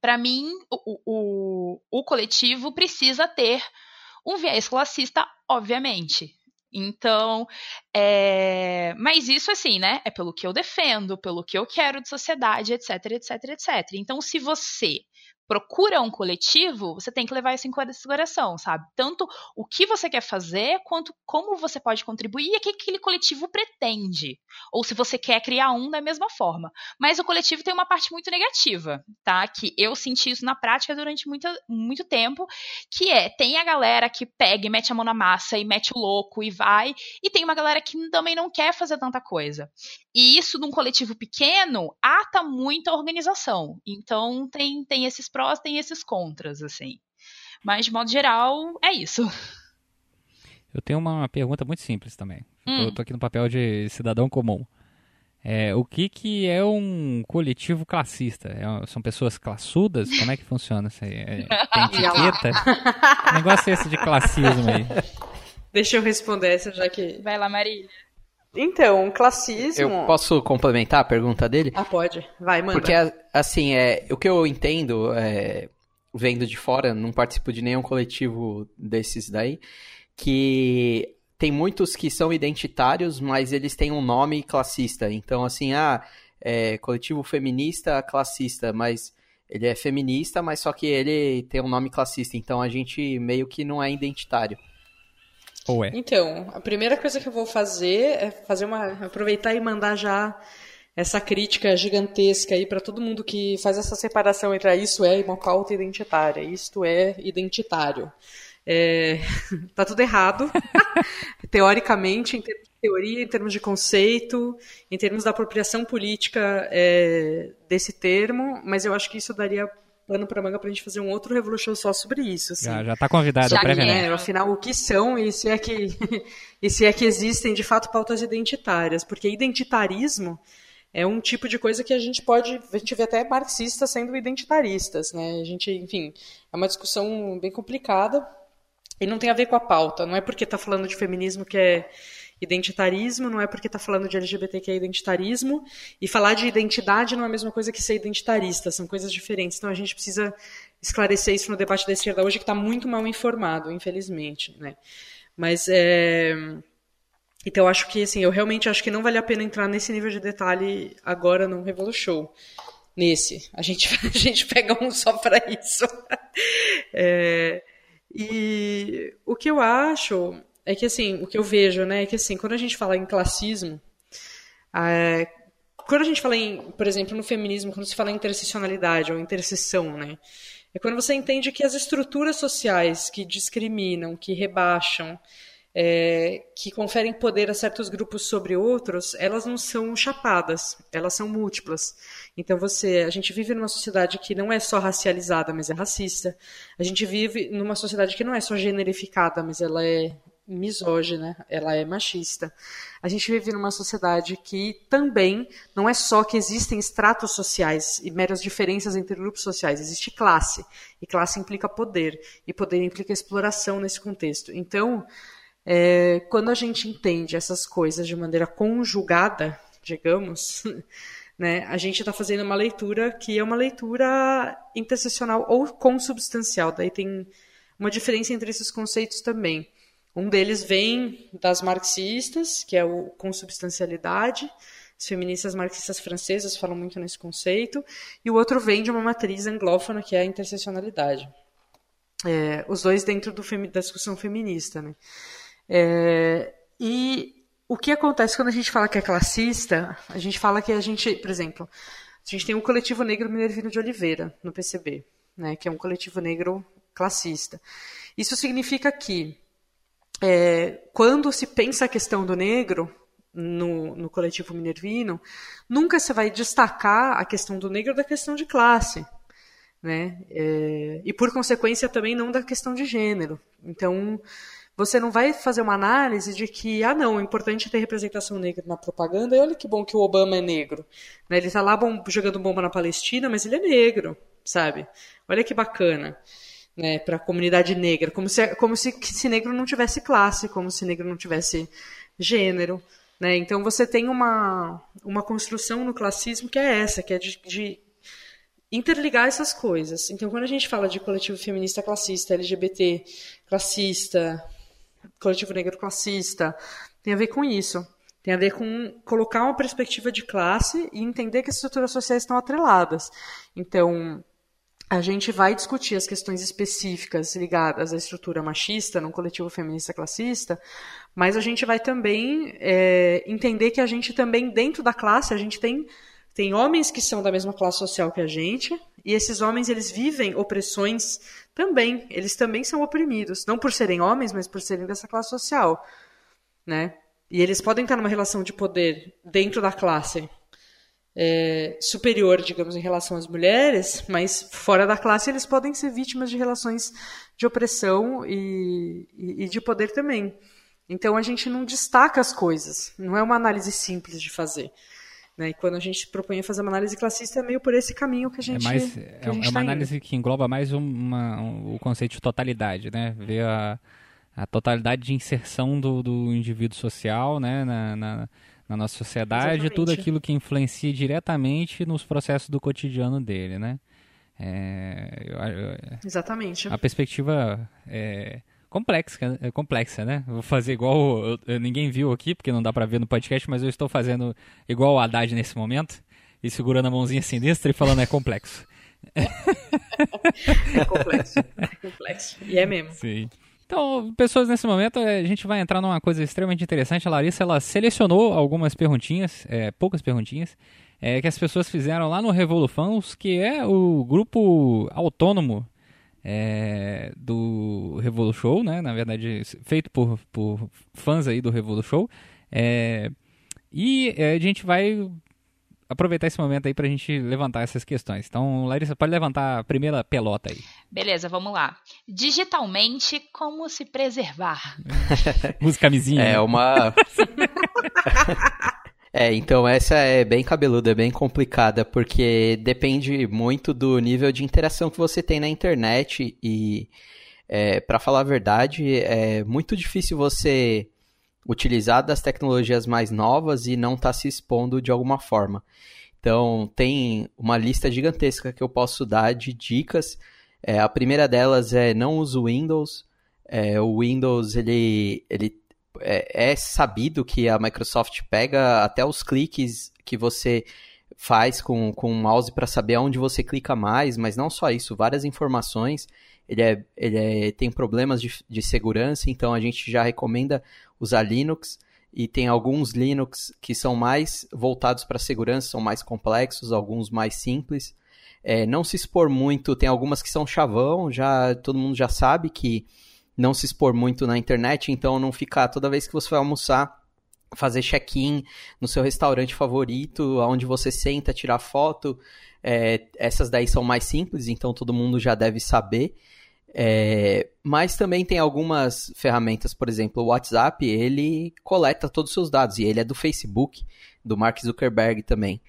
para mim, o, o, o coletivo precisa ter um viés classista, obviamente, então, é... mas isso assim, né? É pelo que eu defendo, pelo que eu quero de sociedade, etc, etc, etc. Então, se você procura um coletivo, você tem que levar isso em consideração, sabe? Tanto o que você quer fazer, quanto como você pode contribuir e o que aquele coletivo pretende. Ou se você quer criar um da mesma forma. Mas o coletivo tem uma parte muito negativa, tá? Que eu senti isso na prática durante muito, muito tempo, que é, tem a galera que pega e mete a mão na massa e mete o louco e vai, e tem uma galera que também não quer fazer tanta coisa. E isso num coletivo pequeno ata muito a organização. Então tem, tem esses prós, tem esses contras, assim. Mas, de modo geral, é isso. Eu tenho uma pergunta muito simples também. Hum. Eu tô aqui no papel de cidadão comum. É, o que, que é um coletivo classista? É, são pessoas classudas? Como é que funciona isso aí? É, tem etiqueta? que negócio é esse de classismo aí? Deixa eu responder essa já que. Vai lá, Marília. Então, classismo. Eu posso complementar a pergunta dele? Ah, pode. Vai, manda. Porque, assim, é, o que eu entendo, é, vendo de fora, não participo de nenhum coletivo desses daí, que tem muitos que são identitários, mas eles têm um nome classista. Então, assim, ah, é, coletivo feminista classista, mas ele é feminista, mas só que ele tem um nome classista. Então, a gente meio que não é identitário. Ou é? Então, a primeira coisa que eu vou fazer é fazer uma. aproveitar e mandar já essa crítica gigantesca aí para todo mundo que faz essa separação entre ah, isso é uma pauta identitária, isto é identitário. É, tá tudo errado, teoricamente, em termos de teoria, em termos de conceito, em termos da apropriação política é, desse termo, mas eu acho que isso daria pano para manga para a gente fazer um outro Revolution só sobre isso. Assim. Já, já tá convidado previamente. É, afinal, o que são e se, é que, e se é que existem de fato pautas identitárias, porque identitarismo é um tipo de coisa que a gente pode, a gente vê até marxistas sendo identitaristas, né? A gente, enfim, é uma discussão bem complicada e não tem a ver com a pauta. Não é porque está falando de feminismo que é identitarismo, não é porque está falando de LGBT que é identitarismo, e falar de identidade não é a mesma coisa que ser identitarista, são coisas diferentes. Então a gente precisa esclarecer isso no debate da esquerda hoje, que está muito mal informado, infelizmente. Né? Mas é então, acho que, assim, eu realmente acho que não vale a pena entrar nesse nível de detalhe agora no Revolution. Nesse. A gente, a gente pega um só para isso. É, e o que eu acho é que, assim, o que eu vejo, né, é que, assim, quando a gente fala em classismo, é, quando a gente fala em, por exemplo, no feminismo, quando se fala em interseccionalidade ou interseção, né, é quando você entende que as estruturas sociais que discriminam, que rebaixam, é, que conferem poder a certos grupos sobre outros, elas não são chapadas, elas são múltiplas. Então você, a gente vive numa sociedade que não é só racializada, mas é racista. A gente vive numa sociedade que não é só generificada, mas ela é misógina, ela é machista. A gente vive numa sociedade que também não é só que existem estratos sociais e meras diferenças entre grupos sociais, existe classe. E classe implica poder, e poder implica exploração nesse contexto. Então, é, quando a gente entende essas coisas de maneira conjugada, digamos, né, a gente está fazendo uma leitura que é uma leitura interseccional ou consubstancial. Daí tem uma diferença entre esses conceitos também. Um deles vem das marxistas, que é o consubstancialidade. As feministas marxistas francesas falam muito nesse conceito. E o outro vem de uma matriz anglófona, que é a interseccionalidade. É, os dois dentro do, da discussão feminista. Né? É, e o que acontece quando a gente fala que é classista? A gente fala que a gente, por exemplo, a gente tem um coletivo negro Minervino de Oliveira no PCB, né, que é um coletivo negro classista. Isso significa que é, quando se pensa a questão do negro no, no coletivo minervino, nunca se vai destacar a questão do negro da questão de classe. Né? É, e por consequência também não da questão de gênero. Então, você não vai fazer uma análise de que, ah, não, é importante ter representação negra na propaganda, e olha que bom que o Obama é negro. Né? Ele está lá bom, jogando bomba na Palestina, mas ele é negro, sabe? Olha que bacana. Né, para a comunidade negra, como se, como se, se negro não tivesse classe, como se negro não tivesse gênero. Né? Então você tem uma, uma construção no classismo que é essa, que é de, de interligar essas coisas. Então, quando a gente fala de coletivo feminista classista, LGBT classista, coletivo negro classista, tem a ver com isso. Tem a ver com colocar uma perspectiva de classe e entender que as estruturas sociais estão atreladas. Então, a gente vai discutir as questões específicas ligadas à estrutura machista no coletivo feminista classista, mas a gente vai também é, entender que a gente também, dentro da classe, a gente tem, tem homens que são da mesma classe social que a gente, e esses homens eles vivem opressões também, eles também são oprimidos, não por serem homens, mas por serem dessa classe social, né? E eles podem estar numa relação de poder dentro da classe é, superior, digamos, em relação às mulheres, mas fora da classe eles podem ser vítimas de relações de opressão e, e, e de poder também. Então a gente não destaca as coisas, não é uma análise simples de fazer. Né? E quando a gente propõe fazer uma análise classista, é meio por esse caminho que a gente. É, mais, é, é uma tá análise indo. que engloba mais uma, um, o conceito de totalidade, né? Ver a, a totalidade de inserção do, do indivíduo social né? na, na, na nossa sociedade, Exatamente. tudo aquilo que influencia diretamente nos processos do cotidiano dele, né? É, eu, eu, Exatamente. A perspectiva é, complexa, é complexa, né? Vou fazer igual. Eu, ninguém viu aqui, porque não dá pra ver no podcast, mas eu estou fazendo igual o Haddad nesse momento. E segurando a mãozinha sinistra e falando é complexo. É complexo. É complexo. E é mesmo. Sim. Então, pessoas, nesse momento eh, a gente vai entrar numa coisa extremamente interessante. A Larissa ela selecionou algumas perguntinhas, é, poucas perguntinhas, é, que as pessoas fizeram lá no Revolufãos, que é o grupo autônomo é, do Revolu Show, né? Na verdade, feito por, por fãs aí do Revolu Show. E a gente vai aproveitar esse momento aí pra gente levantar essas questões. Então, Larissa, pode levantar a primeira pelota aí. Beleza, vamos lá. Digitalmente, como se preservar? Usa camisinha. É uma. É, então essa é bem cabeluda, é bem complicada, porque depende muito do nível de interação que você tem na internet e, é, para falar a verdade, é muito difícil você utilizar das tecnologias mais novas e não estar tá se expondo de alguma forma. Então, tem uma lista gigantesca que eu posso dar de dicas. É, a primeira delas é não use o Windows. É, o Windows ele, ele é, é sabido que a Microsoft pega até os cliques que você faz com, com o mouse para saber aonde você clica mais, mas não só isso, várias informações. Ele, é, ele é, tem problemas de, de segurança, então a gente já recomenda usar Linux. E tem alguns Linux que são mais voltados para segurança, são mais complexos, alguns mais simples. É, não se expor muito, tem algumas que são chavão, já todo mundo já sabe que não se expor muito na internet, então não ficar toda vez que você vai almoçar fazer check-in no seu restaurante favorito, onde você senta, tirar foto. É, essas daí são mais simples, então todo mundo já deve saber. É, mas também tem algumas ferramentas, por exemplo, o WhatsApp, ele coleta todos os seus dados, e ele é do Facebook, do Mark Zuckerberg também.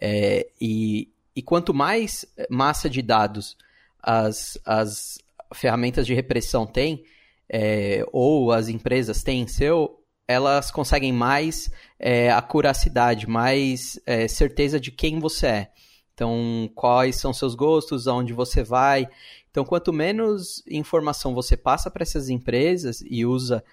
É, e, e quanto mais massa de dados as, as ferramentas de repressão têm, é, ou as empresas têm seu, elas conseguem mais é, acuracidade, mais é, certeza de quem você é. Então, quais são seus gostos, aonde você vai. Então, quanto menos informação você passa para essas empresas e usa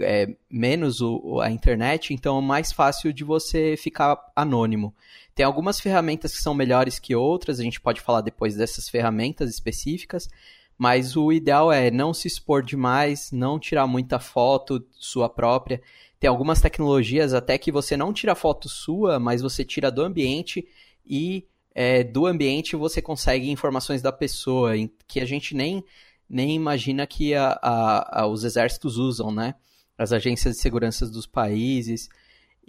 é, menos o, a internet, então é mais fácil de você ficar anônimo. Tem algumas ferramentas que são melhores que outras, a gente pode falar depois dessas ferramentas específicas, mas o ideal é não se expor demais, não tirar muita foto sua própria. Tem algumas tecnologias até que você não tira foto sua, mas você tira do ambiente e é, do ambiente você consegue informações da pessoa, que a gente nem, nem imagina que a, a, a, os exércitos usam, né? As agências de segurança dos países.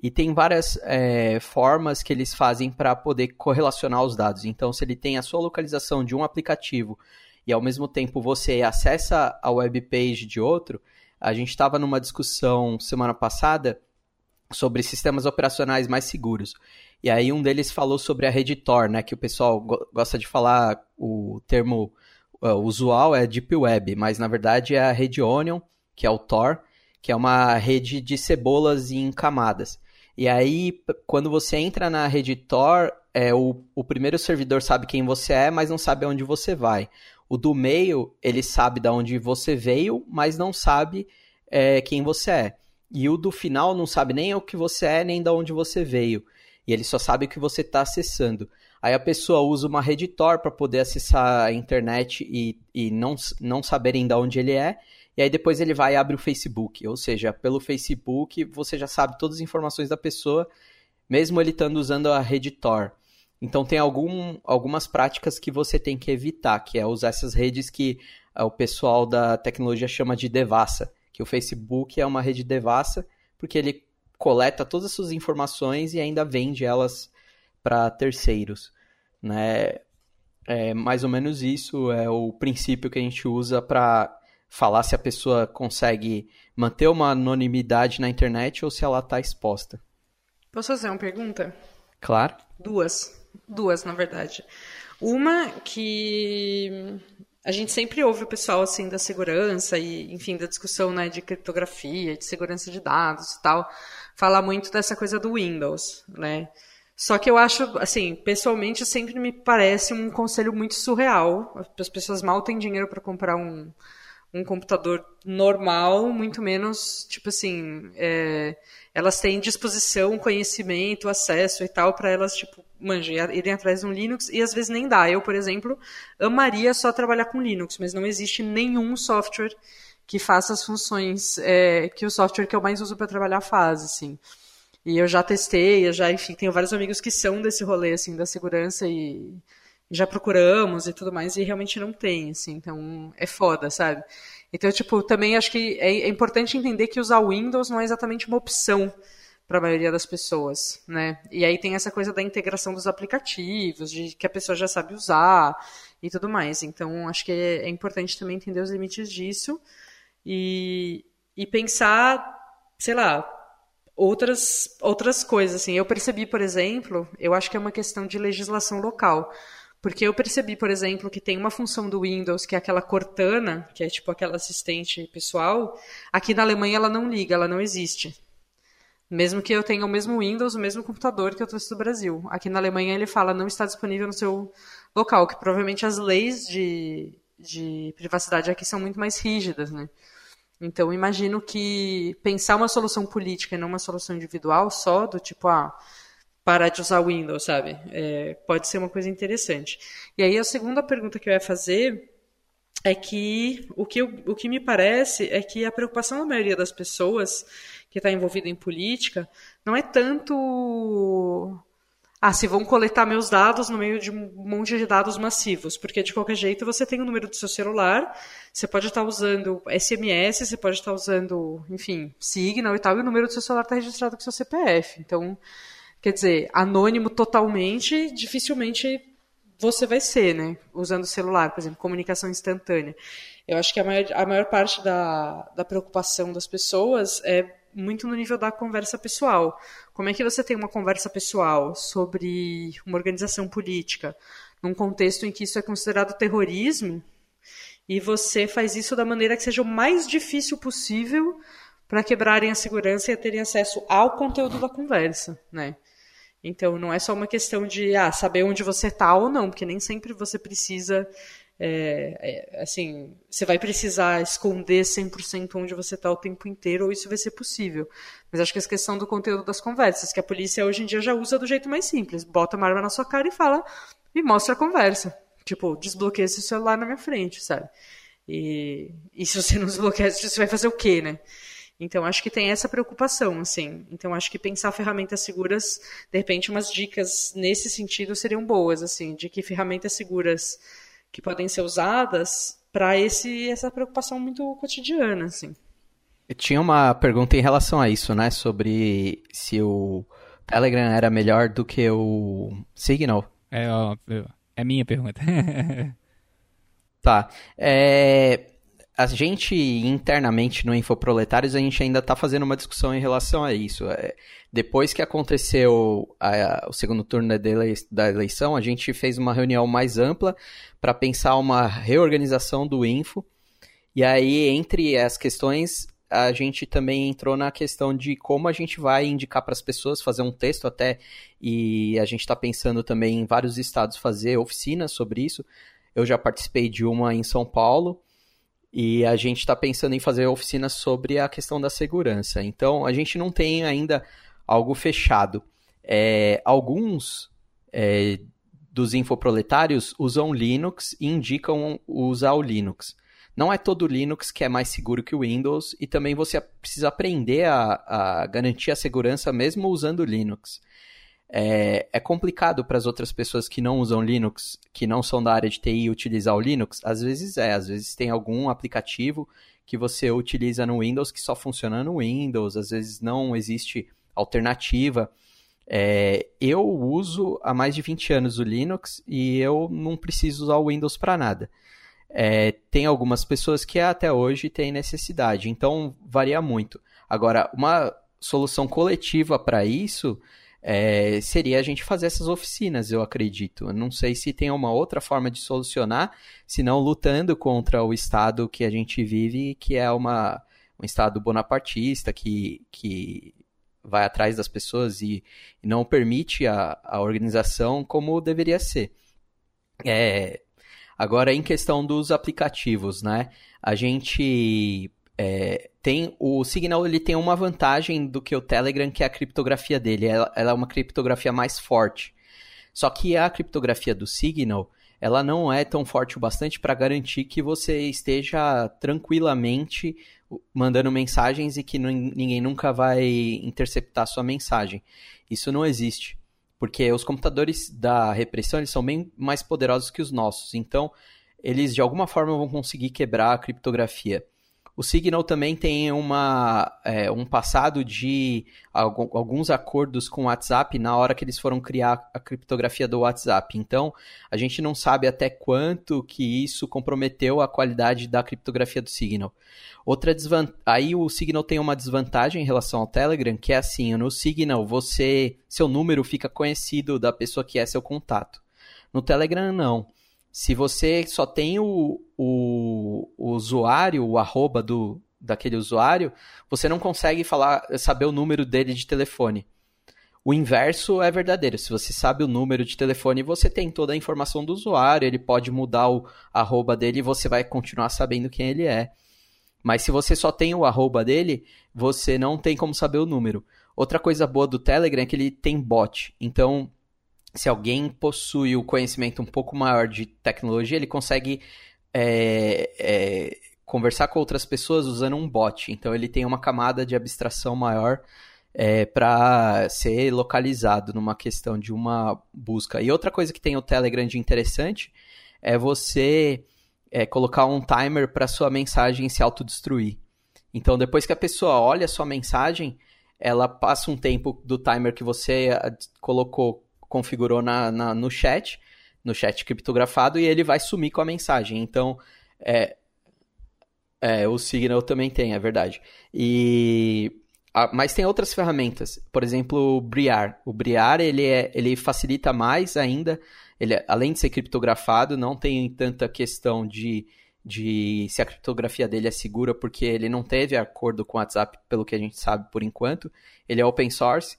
E tem várias é, formas que eles fazem para poder correlacionar os dados. Então, se ele tem a sua localização de um aplicativo e ao mesmo tempo você acessa a web page de outro, a gente estava numa discussão semana passada sobre sistemas operacionais mais seguros. E aí um deles falou sobre a rede Tor, né, que o pessoal go gosta de falar o termo uh, usual é Deep Web, mas na verdade é a rede Onion, que é o Tor, que é uma rede de cebolas em camadas. E aí, quando você entra na rede Tor, é, o, o primeiro servidor sabe quem você é, mas não sabe aonde você vai. O do meio, ele sabe de onde você veio, mas não sabe é, quem você é. E o do final não sabe nem o que você é, nem de onde você veio. E ele só sabe o que você está acessando. Aí a pessoa usa uma rede Tor para poder acessar a internet e, e não, não saberem de onde ele é. E aí depois ele vai e abre o Facebook. Ou seja, pelo Facebook você já sabe todas as informações da pessoa, mesmo ele estando usando a rede Tor. Então tem algum, algumas práticas que você tem que evitar, que é usar essas redes que o pessoal da tecnologia chama de devassa, que o Facebook é uma rede devassa, porque ele coleta todas as suas informações e ainda vende elas para terceiros, né? É mais ou menos isso é o princípio que a gente usa para falar se a pessoa consegue manter uma anonimidade na internet ou se ela está exposta. Posso fazer uma pergunta? Claro. Duas. Duas, na verdade. Uma que a gente sempre ouve o pessoal assim da segurança e, enfim, da discussão né, de criptografia, de segurança de dados e tal, falar muito dessa coisa do Windows, né? Só que eu acho, assim, pessoalmente sempre me parece um conselho muito surreal. As pessoas mal têm dinheiro para comprar um, um computador normal, muito menos, tipo assim, é, elas têm disposição, conhecimento, acesso e tal para elas, tipo, manja, irem atrás de um Linux e às vezes nem dá. Eu, por exemplo, amaria só trabalhar com Linux, mas não existe nenhum software que faça as funções é, que o software que eu mais uso para trabalhar faz, assim. E eu já testei, eu já, enfim, tenho vários amigos que são desse rolê, assim, da segurança e já procuramos e tudo mais, e realmente não tem, assim, então é foda, sabe? Então, tipo, também acho que é, é importante entender que usar Windows não é exatamente uma opção para a maioria das pessoas, né? E aí tem essa coisa da integração dos aplicativos, de que a pessoa já sabe usar e tudo mais. Então, acho que é, é importante também entender os limites disso e, e pensar, sei lá, outras, outras coisas. Assim. Eu percebi, por exemplo, eu acho que é uma questão de legislação local. Porque eu percebi, por exemplo, que tem uma função do Windows, que é aquela Cortana, que é tipo aquela assistente pessoal, aqui na Alemanha ela não liga, ela não existe. Mesmo que eu tenha o mesmo Windows, o mesmo computador que eu trouxe do Brasil. Aqui na Alemanha ele fala não está disponível no seu local, que provavelmente as leis de, de privacidade aqui são muito mais rígidas, né? Então, imagino que pensar uma solução política e não uma solução individual só, do tipo, ah, parar de usar Windows, sabe? É, pode ser uma coisa interessante. E aí, a segunda pergunta que eu ia fazer é que o que, eu, o que me parece é que a preocupação da maioria das pessoas que está envolvida em política não é tanto ah, se vão coletar meus dados no meio de um monte de dados massivos, porque de qualquer jeito você tem o número do seu celular, você pode estar usando SMS, você pode estar usando, enfim, Signal e tal, e o número do seu celular está registrado com seu CPF. Então, quer dizer, anônimo totalmente, dificilmente você vai ser, né? Usando o celular, por exemplo, comunicação instantânea. Eu acho que a maior, a maior parte da, da preocupação das pessoas é muito no nível da conversa pessoal. Como é que você tem uma conversa pessoal sobre uma organização política num contexto em que isso é considerado terrorismo e você faz isso da maneira que seja o mais difícil possível para quebrarem a segurança e terem acesso ao conteúdo da conversa, né? Então não é só uma questão de ah, saber onde você está ou não, porque nem sempre você precisa é, é, assim, você vai precisar esconder 100% onde você está o tempo inteiro, ou isso vai ser possível. Mas acho que essa questão do conteúdo das conversas, que a polícia hoje em dia já usa do jeito mais simples. Bota uma arma na sua cara e fala, e mostra a conversa. Tipo, desbloqueia esse celular na minha frente, sabe? E, e se você não desbloquear, você vai fazer o quê, né? Então, acho que tem essa preocupação, assim. Então, acho que pensar ferramentas seguras, de repente, umas dicas nesse sentido seriam boas, assim, de que ferramentas seguras que podem ser usadas para esse essa preocupação muito cotidiana, assim. Eu tinha uma pergunta em relação a isso, né? Sobre se o Telegram era melhor do que o Signal. É, ó, é minha pergunta. tá. É, a gente internamente no Infoproletários a gente ainda está fazendo uma discussão em relação a isso. É, depois que aconteceu a, a, o segundo turno da, da eleição, a gente fez uma reunião mais ampla para pensar uma reorganização do Info. E aí, entre as questões, a gente também entrou na questão de como a gente vai indicar para as pessoas, fazer um texto até, e a gente está pensando também em vários estados fazer oficinas sobre isso. Eu já participei de uma em São Paulo, e a gente está pensando em fazer oficinas sobre a questão da segurança. Então, a gente não tem ainda algo fechado. É, alguns é, dos infoproletários usam Linux e indicam usar o Linux. Não é todo Linux que é mais seguro que o Windows e também você precisa aprender a, a garantir a segurança mesmo usando Linux. É, é complicado para as outras pessoas que não usam Linux, que não são da área de TI, utilizar o Linux? Às vezes é, às vezes tem algum aplicativo que você utiliza no Windows que só funciona no Windows, às vezes não existe alternativa. É, eu uso há mais de 20 anos o Linux e eu não preciso usar o Windows para nada. É, tem algumas pessoas que até hoje têm necessidade, então varia muito. Agora, uma solução coletiva para isso é, seria a gente fazer essas oficinas, eu acredito. Não sei se tem uma outra forma de solucionar, senão lutando contra o Estado que a gente vive, que é uma, um Estado bonapartista, que, que vai atrás das pessoas e, não permite a, a organização como deveria ser. É, agora, em questão dos aplicativos, né? A gente é, tem o Signal ele tem uma vantagem do que o Telegram, que é a criptografia dele. Ela, ela, é uma criptografia mais forte. Só que a criptografia do Signal ela não é tão forte o bastante para garantir que você esteja tranquilamente mandando mensagens e que ninguém nunca vai interceptar sua mensagem. Isso não existe, porque os computadores da repressão eles são bem mais poderosos que os nossos. Então, eles de alguma forma vão conseguir quebrar a criptografia. O Signal também tem uma, é, um passado de alguns acordos com o WhatsApp na hora que eles foram criar a criptografia do WhatsApp. Então, a gente não sabe até quanto que isso comprometeu a qualidade da criptografia do Signal. Outra desvantagem, aí o Signal tem uma desvantagem em relação ao Telegram, que é assim, no Signal você, seu número fica conhecido da pessoa que é seu contato. No Telegram não. Se você só tem o, o, o usuário, o arroba do, daquele usuário, você não consegue falar, saber o número dele de telefone. O inverso é verdadeiro. Se você sabe o número de telefone, você tem toda a informação do usuário, ele pode mudar o arroba dele e você vai continuar sabendo quem ele é. Mas se você só tem o arroba dele, você não tem como saber o número. Outra coisa boa do Telegram é que ele tem bot. Então, se alguém possui o conhecimento um pouco maior de tecnologia, ele consegue é, é, conversar com outras pessoas usando um bot. Então ele tem uma camada de abstração maior é, para ser localizado numa questão de uma busca. E outra coisa que tem o Telegram de interessante é você é, colocar um timer para sua mensagem se autodestruir. Então depois que a pessoa olha a sua mensagem, ela passa um tempo do timer que você colocou configurou na, na, no chat, no chat criptografado, e ele vai sumir com a mensagem. Então, é, é, o Signal também tem, é verdade. E mas tem outras ferramentas, por exemplo, o Briar. O Briar ele, é, ele facilita mais ainda. Ele, além de ser criptografado, não tem tanta questão de, de se a criptografia dele é segura, porque ele não teve acordo com o WhatsApp, pelo que a gente sabe por enquanto. Ele é open source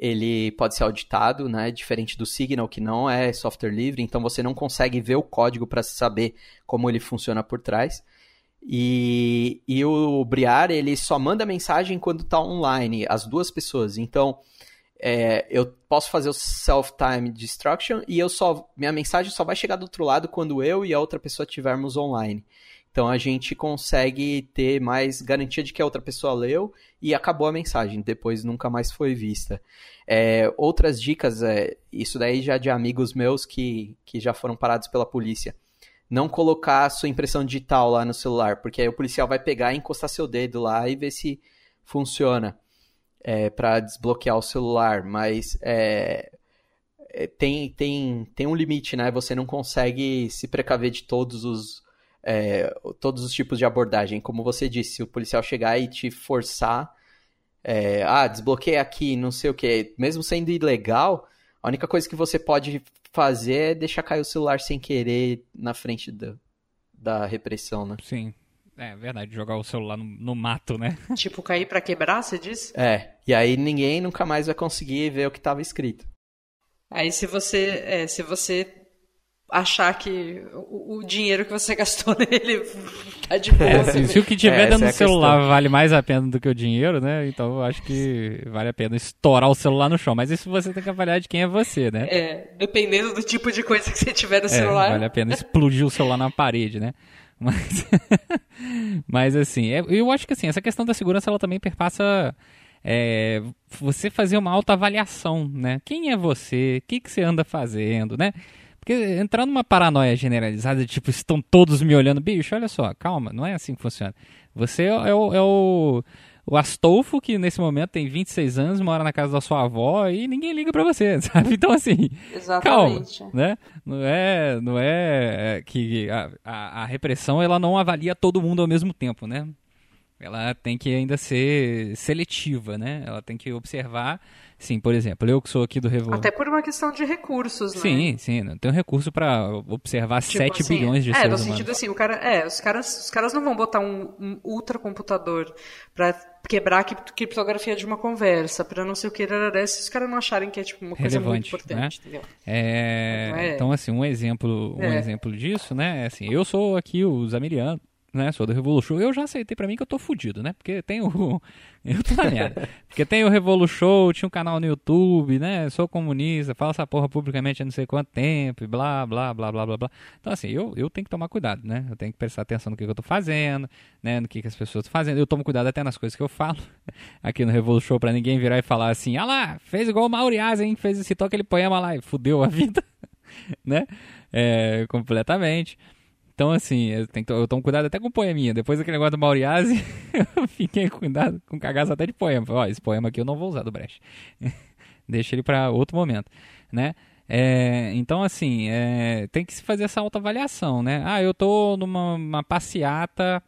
ele pode ser auditado, né? Diferente do Signal, que não é software livre, então você não consegue ver o código para saber como ele funciona por trás. E, e o Briar, ele só manda mensagem quando está online, as duas pessoas. Então, é, eu posso fazer o self-time destruction e eu só minha mensagem só vai chegar do outro lado quando eu e a outra pessoa estivermos online. Então a gente consegue ter mais garantia de que a outra pessoa leu e acabou a mensagem, depois nunca mais foi vista. É, outras dicas, é, isso daí já de amigos meus que, que já foram parados pela polícia. Não colocar sua impressão digital lá no celular, porque aí o policial vai pegar e encostar seu dedo lá e ver se funciona é, para desbloquear o celular. Mas é, é, tem, tem, tem um limite, né? Você não consegue se precaver de todos os é, todos os tipos de abordagem. Como você disse, se o policial chegar e te forçar, é, ah, desbloqueia aqui, não sei o que, mesmo sendo ilegal, a única coisa que você pode fazer é deixar cair o celular sem querer na frente da, da repressão, né? Sim. É verdade, jogar o celular no, no mato, né? Tipo, cair para quebrar, você disse? É, e aí ninguém nunca mais vai conseguir ver o que estava escrito. Aí se você, é, se você achar que o, o, dinheiro que você gastou nele tá de boa. É, se, se, o que tiver é, dentro do é celular questão. vale mais a pena do que o dinheiro, né? Então eu acho que vale a pena estourar o celular no chão. Mas isso você tem que avaliar de quem é você, né? É, dependendo do tipo de coisa que você tiver no é, celular. Vale a pena explodir o celular na parede, né? Mas, mas assim, é, eu acho que assim, essa questão da segurança ela também perpassa é, você fazer uma autoavaliação, né? Quem é você? O que, que você anda fazendo, né? Porque entrar numa paranoia generalizada, tipo, estão todos me olhando, bicho, olha só, calma, não é assim que funciona. Você é, o, é o, o Astolfo, que nesse momento tem 26 anos, mora na casa da sua avó e ninguém liga para você, sabe? Então, assim, Exatamente. calma, né? Não é, não é, é que a, a, a repressão, ela não avalia todo mundo ao mesmo tempo, né? Ela tem que ainda ser seletiva, né? Ela tem que observar Sim, por exemplo, eu que sou aqui do Revolt. Até por uma questão de recursos, né? Sim, sim, não tem um recurso para observar tipo 7 assim, bilhões de é, seres humanos. É, no sentido assim, o cara, é, os caras, os caras não vão botar um, um ultracomputador para quebrar a criptografia de uma conversa, para não sei o que, se os caras não acharem que é tipo uma coisa Relevante, muito importante, né? É, então, é... então, assim, um exemplo, um é. exemplo disso, né, é assim, eu sou aqui o Zamiriano, né? Sou do Revolution. Eu já aceitei pra mim que eu tô fudido, né? Porque tem o. Eu tô na merda. Porque tem o Revolution, tinha um canal no YouTube, né? Sou comunista, falo essa porra publicamente há não sei quanto tempo, e blá, blá, blá, blá, blá, blá. Então, assim, eu, eu tenho que tomar cuidado, né? Eu tenho que prestar atenção no que, que eu tô fazendo, né? No que, que as pessoas estão fazendo. Eu tomo cuidado até nas coisas que eu falo aqui no Revolution pra ninguém virar e falar assim: ah lá, fez igual o Mauriás, hein? Fez, citou aquele poema lá e fudeu a vida, né? É, completamente. Então, assim, eu, tenho, eu tomo cuidado até com poeminha. Depois daquele negócio do Mauriase, eu fiquei cuidado com cagaço até de poema. Ó, esse poema aqui eu não vou usar do Brecht. Deixa ele para outro momento, né? É, então, assim, é, tem que se fazer essa autoavaliação, né? Ah, eu tô numa passeata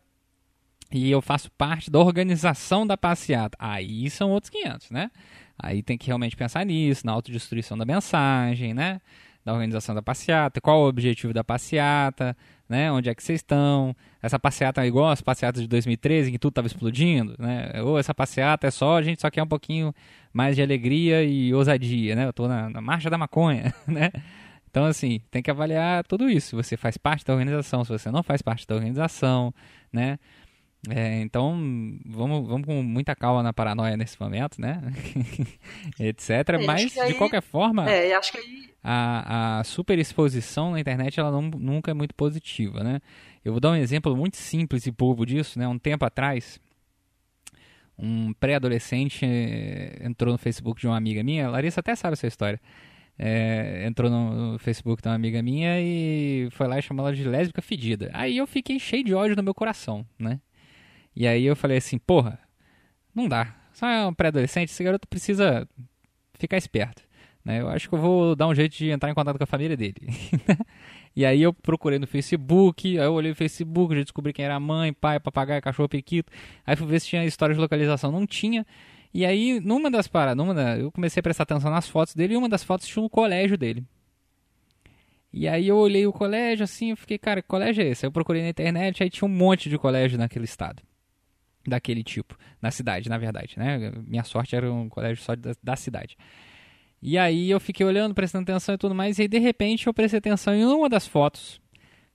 e eu faço parte da organização da passeata. Aí são outros 500, né? Aí tem que realmente pensar nisso, na autodestruição da mensagem, né? Da organização da passeata, qual o objetivo da passeata, né? Onde é que vocês estão? Essa passeata é igual as passeatas de 2013, em que tudo estava explodindo, né? Ou essa passeata é só, a gente só quer um pouquinho mais de alegria e ousadia, né? Eu estou na, na marcha da maconha, né? Então, assim, tem que avaliar tudo isso. Se você faz parte da organização, se você não faz parte da organização, né? É, então, vamos, vamos com muita calma na paranoia nesse momento, né? Etc. É, Mas, aí, de qualquer forma, é, acho que aí... a, a superexposição na internet ela não, nunca é muito positiva, né? Eu vou dar um exemplo muito simples e bobo disso, né? Um tempo atrás, um pré-adolescente eh, entrou no Facebook de uma amiga minha, Larissa até sabe essa história. É, entrou no, Facebook de uma amiga minha e foi lá e chamou ela de lésbica fedida. Aí eu fiquei cheio de ódio no meu coração, né? E aí eu falei assim, porra, não dá. Só é um pré-adolescente, esse garoto precisa ficar esperto. Né? Eu acho que eu vou dar um jeito de entrar em contato com a família dele. e aí eu procurei no Facebook, aí eu olhei no Facebook, já descobri quem era mãe, pai, papagaio, cachorro, periquito. Aí fui ver se tinha história de localização, não tinha. E aí, numa das paradas, numa da, eu comecei a prestar atenção nas fotos dele e uma das fotos tinha o um colégio dele. E aí eu olhei o colégio assim, eu fiquei, cara, que colégio é esse? Aí eu procurei na internet, aí tinha um monte de colégio naquele estado daquele tipo, na cidade, na verdade, né? Minha sorte era um colégio só da, da cidade. E aí eu fiquei olhando, prestando atenção e tudo mais, e aí de repente eu prestei atenção em uma das fotos,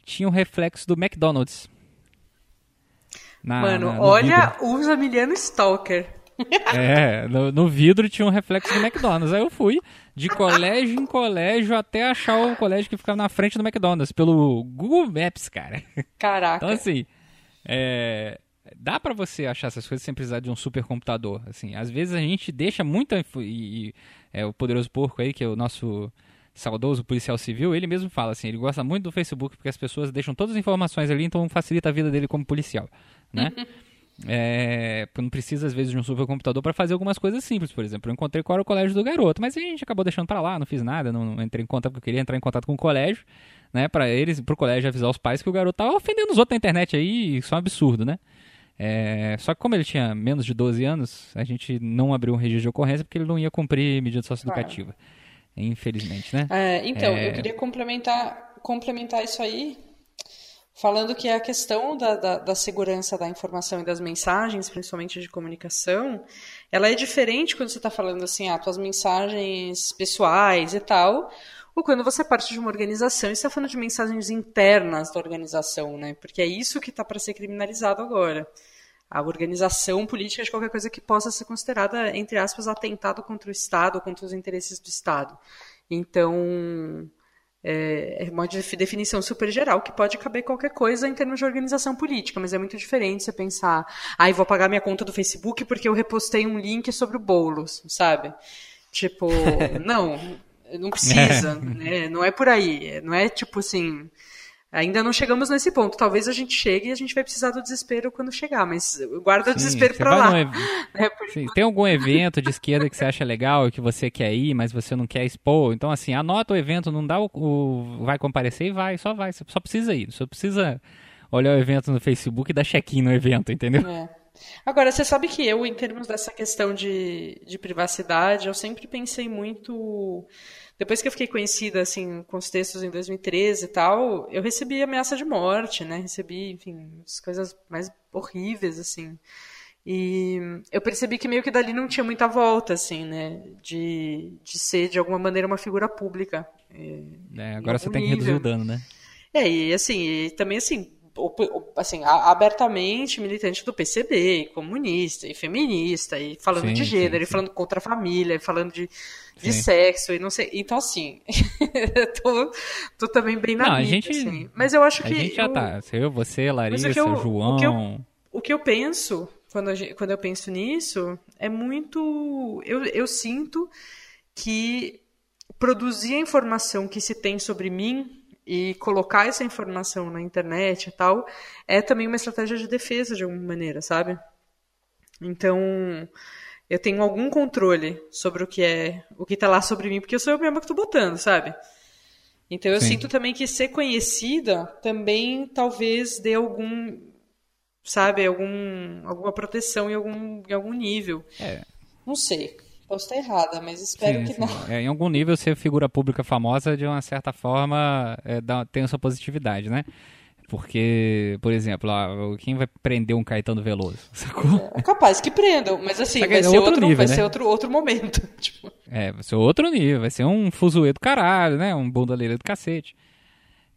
tinha um reflexo do McDonald's. Na, Mano, na, olha o Zamiliano Stalker. É, no, no, vidro tinha um reflexo do McDonald's. Aí eu fui de colégio em colégio até achar o colégio que ficava na frente do McDonald's, pelo Google Maps, cara. Caraca. Então, assim, é, dá para você achar essas coisas sem precisar de um supercomputador. Assim, às vezes a gente deixa muito e, e é, o poderoso porco aí que é o nosso saudoso policial civil, ele mesmo fala assim, ele gosta muito do Facebook porque as pessoas deixam todas as informações ali, então facilita a vida dele como policial, né? É, não precisa às vezes de um supercomputador para fazer algumas coisas simples, por exemplo, eu encontrei qual era o colégio do garoto, mas a gente acabou deixando para lá, não fiz nada, não, não, entrei em contato porque eu queria entrar em contato com o colégio, né, para eles, pro colégio avisar os pais que o garoto tava ofendendo os outros na internet aí, isso é um absurdo, né? É, só que como ele tinha menos de 12 anos, a gente não abriu um registro de ocorrência porque ele não ia cumprir medida socioeducativa. Claro. Infelizmente, né? É, então, é... eu queria complementar, complementar isso aí, falando que a questão da, da, da, segurança da informação e das mensagens, principalmente de comunicação, ela é diferente quando você está falando assim, ah, tuas mensagens pessoais e tal, ou quando você parte de uma organização e está falando de mensagens internas da organização, né? Porque é isso que está para ser criminalizado agora. A organização política de qualquer coisa que possa ser considerada, entre aspas, atentado contra o Estado, contra os interesses do Estado. Então, é, é uma definição super geral que pode caber qualquer coisa em termos de organização política, mas é muito diferente você pensar, ah, vou pagar minha conta do Facebook porque eu repostei um link sobre o Boulos, sabe? Tipo, não, não precisa, né? Não é por aí. Não é tipo assim. Ainda não chegamos nesse ponto. Talvez a gente chegue e a gente vai precisar do desespero quando chegar, mas guarda o desespero para lá. Ev... É, Sim, tem algum evento de esquerda que você acha legal e que você quer ir, mas você não quer expor? Então, assim, anota o evento, não dá o, o. vai comparecer e vai, só vai. Você só precisa ir. Só precisa olhar o evento no Facebook e dar check-in no evento, entendeu? É. Agora, você sabe que eu, em termos dessa questão de, de privacidade, eu sempre pensei muito. Depois que eu fiquei conhecida, assim, com os textos em 2013 e tal, eu recebi ameaça de morte, né? Recebi, enfim, as coisas mais horríveis, assim. E eu percebi que meio que dali não tinha muita volta, assim, né? De, de ser, de alguma maneira, uma figura pública. É, agora você tem que reduzir o dano, né? É, e assim, e também assim, assim, abertamente militante do PCB, e comunista, e feminista, e falando Sim, de gênero, sim, e sim. falando contra a família, e falando de, de sexo, e não sei. Então, assim, tô, tô também bem na Não, a minha, gente- assim. Mas eu acho A que. gente já eu- tá. Eu, você, Larissa, eu- o João. que eu- o que eu penso quando, a quando eu penso nisso é muito. Eu, eu sinto que produzir a informação que se tem sobre mim e colocar essa informação na internet e tal é também uma estratégia de defesa de alguma maneira, sabe? Então eu tenho algum controle sobre o que é o que tá lá sobre mim, porque eu sou eu mesma que tô botando, sabe? Então eu Sim. sinto também que ser conhecida também talvez dê algum, sabe, algum, alguma proteção em algum, em algum nível. É. Não sei. Posso estar errada, mas espero Sim, que sim. não. É, em algum nível, ser figura pública famosa, de uma certa forma, é, dá- tem a sua positividade, né? Porque, por exemplo, ah, quem vai prender um Caetano Veloso? Sacou? É capaz que prendam, mas assim, vai é ser outro outro, nível, vai né? ser outro, outro momento. Tipo, É, vai ser outro nível, vai ser um fuzuê do caralho, né? Um bundaleiro do cacete.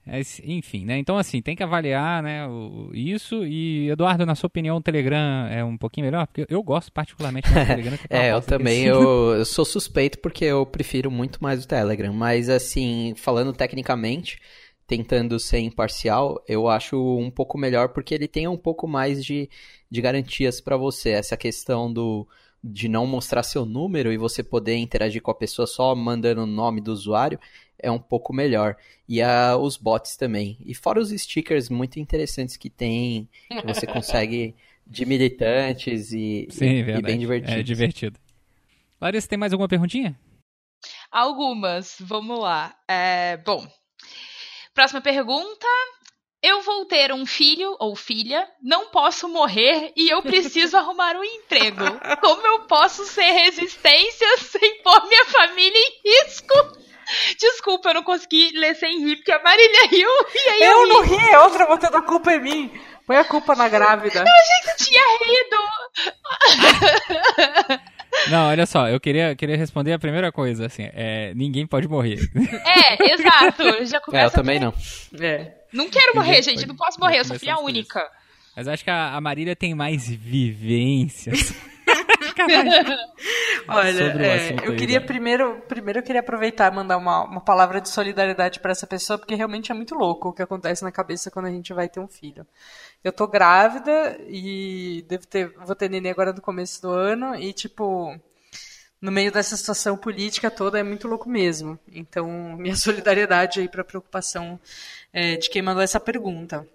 É, enfim, né? Então, assim, tem que avaliar, né, o- isso. E, Eduardo, na sua opinião, o Telegram é um pouquinho melhor? Porque eu gosto particularmente do Telegram. É, eu também, desse. eu, eu sou suspeito porque eu prefiro muito mais o Telegram, mas assim, falando tecnicamente, tentando ser imparcial, eu acho um pouco melhor porque ele tem um pouco mais de, de garantias para você, essa questão do de não mostrar seu número e você poder interagir com a pessoa só mandando o nome do usuário é um pouco melhor. E a, os bots também. E fora os stickers muito interessantes que tem, que você consegue de militantes e, Sim, e- e bem divertidos. É divertido. Larissa, tem mais alguma perguntinha? Algumas, vamos lá. É, bom, próxima pergunta. Eu vou ter um filho ou filha, não posso morrer e eu preciso arrumar um emprego. Como eu posso ser resistência sem pôr minha família em risco? Desculpa, eu não consegui ler sem rir, porque a Marília riu e aí eu, eu não ri, é outra botando a culpa em mim. Põe a culpa na grávida. Eu tinha rido. Não, olha só, eu queria, queria responder a primeira coisa, assim, é, ninguém pode morrer. É, exato. Já É, começa eu também não. É. Não quero morrer, Já gente. foi. Não posso morrer. Eu sou filha única. Mas acho que a, a Marília tem mais vivências. Olha, é, eu queria primeiro, primeiro eu queria aproveitar e mandar uma, uma palavra de solidariedade para essa pessoa, porque realmente é muito louco o que acontece na cabeça quando a gente vai ter um filho. Eu tô grávida e devo ter, vou ter neném agora no começo do ano e tipo, no meio dessa situação política toda é muito louco mesmo. Então, minha solidariedade aí para a preocupação é, de quem mandou essa pergunta.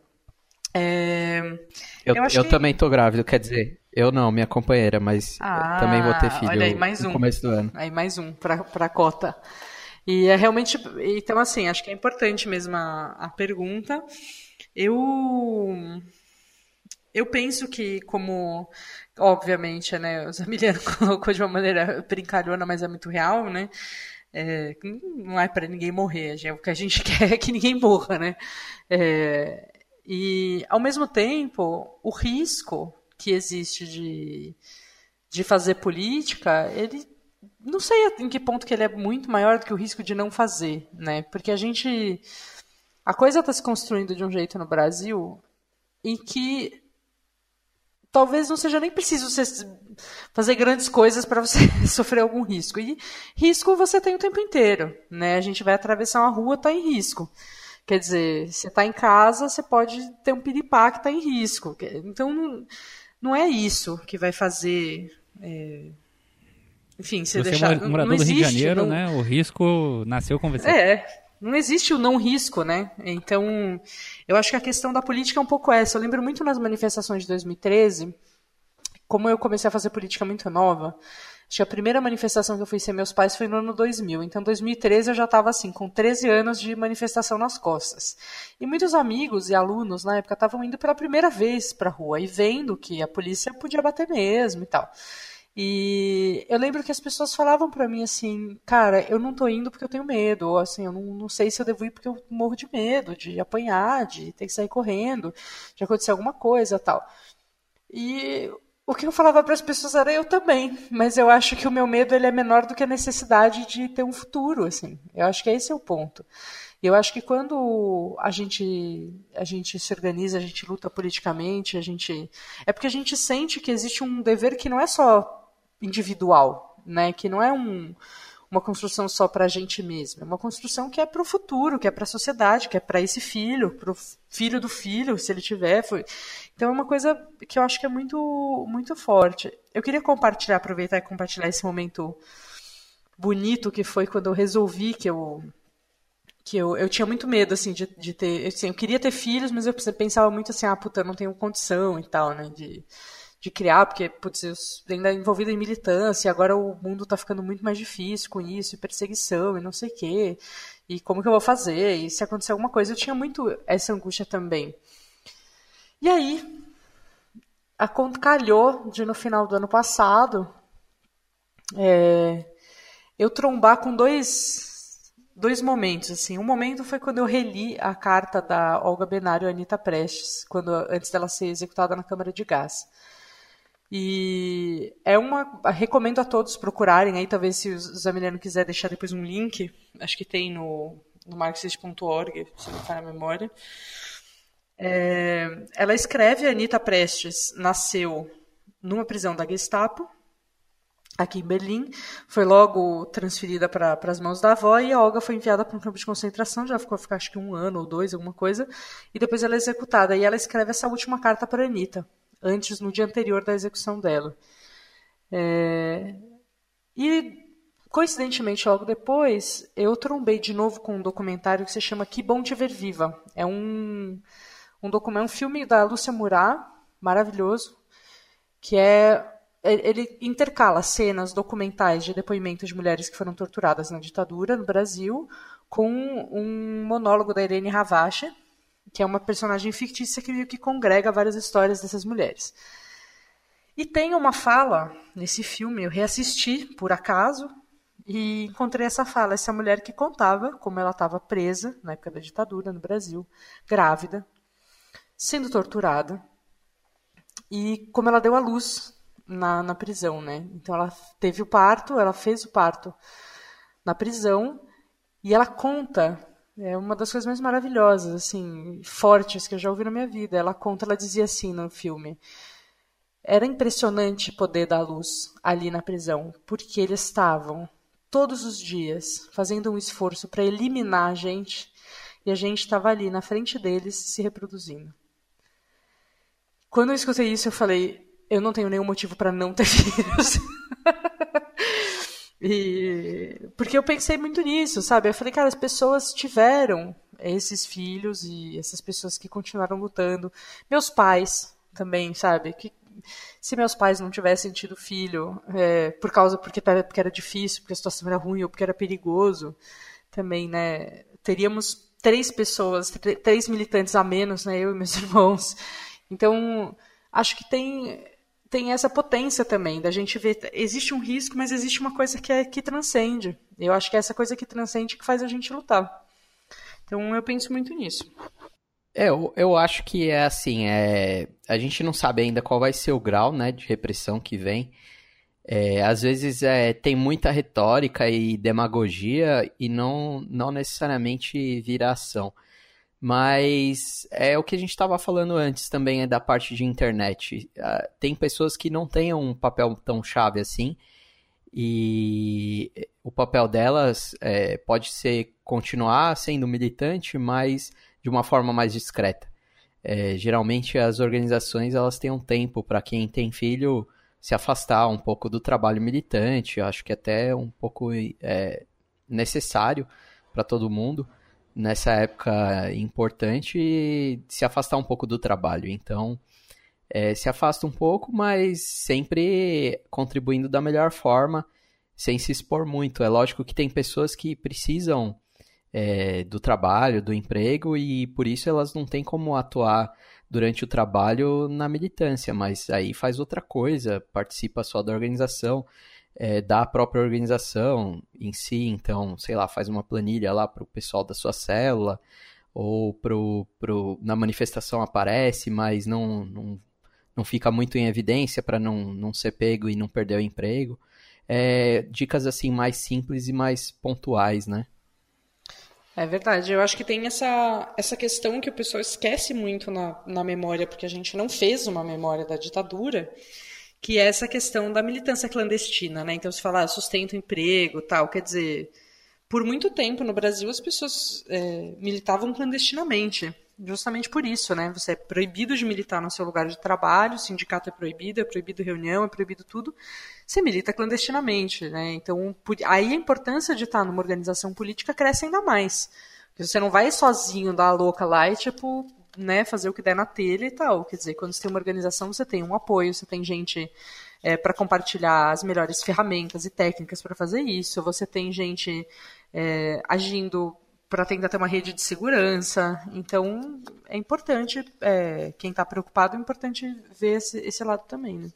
É, Eu, Eu eu que- também tô grávido, quer dizer, eu não, minha companheira, mas Ah, também vou ter filho olha aí, mais no um. começo do ano. Aí mais um para a cota. E é realmente. Então, assim, acho que é importante mesmo a, a pergunta. Eu. Eu penso que, como. Obviamente, né? O Zamiliano colocou de uma maneira brincalhona, mas é muito real, né? É, não é para ninguém morrer. gente- O que a gente quer é que ninguém morra, né? É, e, ao mesmo tempo, o risco que existe de, de fazer política, ele não sei em que ponto que ele é muito maior do que o risco de não fazer, né? Porque a gente a coisa está se construindo de um jeito no Brasil em que talvez não seja nem preciso fazer grandes coisas para você sofrer algum risco. E risco você tem o tempo inteiro, né? A gente vai atravessar uma rua, tá em risco. Quer dizer, você está em casa, você pode ter um piripá que está em risco. Então, não, não é isso que vai fazer. é, Enfim, você, Você deixar. é morador não do Rio de existe, Janeiro, não- né? O risco nasceu com você. é, não existe o não risco, né? Então, eu acho que a questão da política é um pouco essa. Eu lembro muito nas manifestações de 2013, como eu comecei a fazer política muito nova. Acho que a primeira manifestação que eu fui ser meus pais foi no ano 2000. Então, em 2013 eu já estava assim, com 13 anos de manifestação nas costas. E muitos amigos e alunos na época estavam indo pela primeira vez para a rua e vendo que a polícia podia bater mesmo e tal. E eu lembro que as pessoas falavam pra mim assim, cara, eu não tô indo porque eu tenho medo, ou assim, eu não, não sei se eu devo ir porque eu morro de medo, de apanhar, de ter que sair correndo, de acontecer alguma coisa tal. E o que eu falava para as pessoas era eu também, mas eu acho que o meu medo ele é menor do que a necessidade de ter um futuro, assim. Eu acho que esse é o ponto. Eu acho que quando a gente, a gente se organiza, a gente luta politicamente, a gente. É porque a gente sente que existe um dever que não é só individual, né? Que não é um, uma construção só para a gente mesmo. É uma construção que é para o futuro, que é para a sociedade, que é para esse filho, para o filho do filho, se ele tiver. Foi... Então é uma coisa que eu acho que é muito, muito forte. Eu queria compartilhar, aproveitar e compartilhar esse momento bonito que foi quando eu resolvi que eu que eu, eu tinha muito medo assim de, de ter assim, eu queria ter filhos mas eu pensava muito assim ah puta eu não tenho condição e tal né de de criar, porque, putz, eu ainda envolvido em militância, agora o mundo está ficando muito mais difícil com isso, e perseguição, e não sei o quê, e como que eu vou fazer, e se acontecer alguma coisa, eu tinha muito essa angústia também. E aí, a calhou de no final do ano passado, é, eu trombar com dois, dois momentos, assim. Um momento foi quando eu reli a carta da Olga Benário e Anitta Prestes, quando, antes dela ser executada na Câmara de Gás. E é uma. Recomendo a todos procurarem aí, talvez se o Zamiliano quiser deixar depois um link, acho que tem no, no marxist.org, se não for na memória. É, ela escreve, a Anitta Prestes nasceu numa prisão da Gestapo, aqui em Berlim, foi logo transferida para as mãos da avó e a Olga foi enviada para um campo de concentração, já ficou ficar acho que um ano ou dois, alguma coisa, e depois ela é executada. E ela escreve essa última carta para a Anitta antes, no dia anterior da execução dela. É... E, coincidentemente, logo depois, eu trombei de novo com um documentário que se chama Que Bom Te Ver Viva. É um, um, documento, um filme da Lúcia Murat, maravilhoso, que é ele intercala cenas documentais de depoimentos de mulheres que foram torturadas na ditadura no Brasil com um monólogo da Irene Ravache, que é uma personagem fictícia que, que congrega várias histórias dessas mulheres. E tem uma fala nesse filme, eu reassisti por acaso, e encontrei essa fala, essa mulher que contava como ela estava presa na época da ditadura no Brasil, grávida, sendo torturada, e como ela deu à luz na, na prisão, né? Então ela teve o parto, ela fez o parto na prisão, e ela conta é uma das coisas mais maravilhosas, assim, fortes que eu já ouvi na minha vida. Ela conta, ela dizia assim no filme: era impressionante poder dar luz ali na prisão, porque eles estavam todos os dias fazendo um esforço para eliminar a gente e a gente estava ali na frente deles se reproduzindo. Quando eu escutei isso, eu falei: eu não tenho nenhum motivo para não ter filhos. E porque eu pensei muito nisso, sabe? Eu falei, cara, as pessoas tiveram esses filhos e essas pessoas que continuaram lutando. Meus pais também, sabe? Que se meus pais não tivessem tido filho é, por causa porque, porque era difícil, porque a situação era ruim ou porque era perigoso, também, né? Teríamos três pessoas, três militantes a menos, né? Eu e meus irmãos. Então, acho que tem tem essa potência também da gente ver existe um risco, mas existe uma coisa que é que transcende. Eu acho que é essa coisa que transcende que faz a gente lutar. Então eu penso muito nisso. É, eu, eu acho que é assim, é, a gente não sabe ainda qual vai ser o grau né, de repressão que vem. É, às vezes é, tem muita retórica e demagogia e não, não necessariamente vira ação. Mas é o que a gente estava falando antes também é da parte de internet. Uh, tem pessoas que não têm um papel tão chave assim. E o papel delas é, pode ser continuar sendo militante, mas de uma forma mais discreta. É, geralmente as organizações elas têm um tempo para quem tem filho se afastar um pouco do trabalho militante. Eu acho que até um pouco é, necessário para todo mundo nessa época importante se afastar um pouco do trabalho. Então, é, se afasta um pouco, mas sempre contribuindo da melhor forma, sem se expor muito. É lógico que tem pessoas que precisam é, do trabalho, do emprego, e por isso elas não têm como atuar durante o trabalho na militância, mas aí faz outra coisa, participa só da organização é, da própria organização em si, então, sei lá, faz uma planilha lá para o pessoal da sua célula, ou pro, pro, na manifestação aparece, mas não, não, não fica muito em evidência para não, não ser pego e não perder o emprego. É, dicas assim mais simples e mais pontuais, né? É verdade. Eu acho que tem essa, essa questão que o pessoal esquece muito na, na memória, porque a gente não fez uma memória da ditadura, que é essa questão da militância clandestina, né? Então, se falar ah, sustento emprego tal, quer dizer, por muito tempo no Brasil as pessoas é, militavam clandestinamente justamente por isso, né? Você é proibido de militar no seu lugar de trabalho, o sindicato é proibido, é proibido reunião, é proibido tudo. Você milita clandestinamente, né? Então, por... aí a importância de estar numa organização política cresce ainda mais. Porque você não vai sozinho dar a louca lá e, tipo, né, fazer o que der na telha e tal. Quer dizer, quando você tem uma organização, você tem um apoio, você tem gente é, para compartilhar as melhores ferramentas e técnicas para fazer isso, você tem gente é, agindo para tentar ter uma rede de segurança. Então, é importante, é, quem está preocupado, é importante ver esse, esse lado também. Né?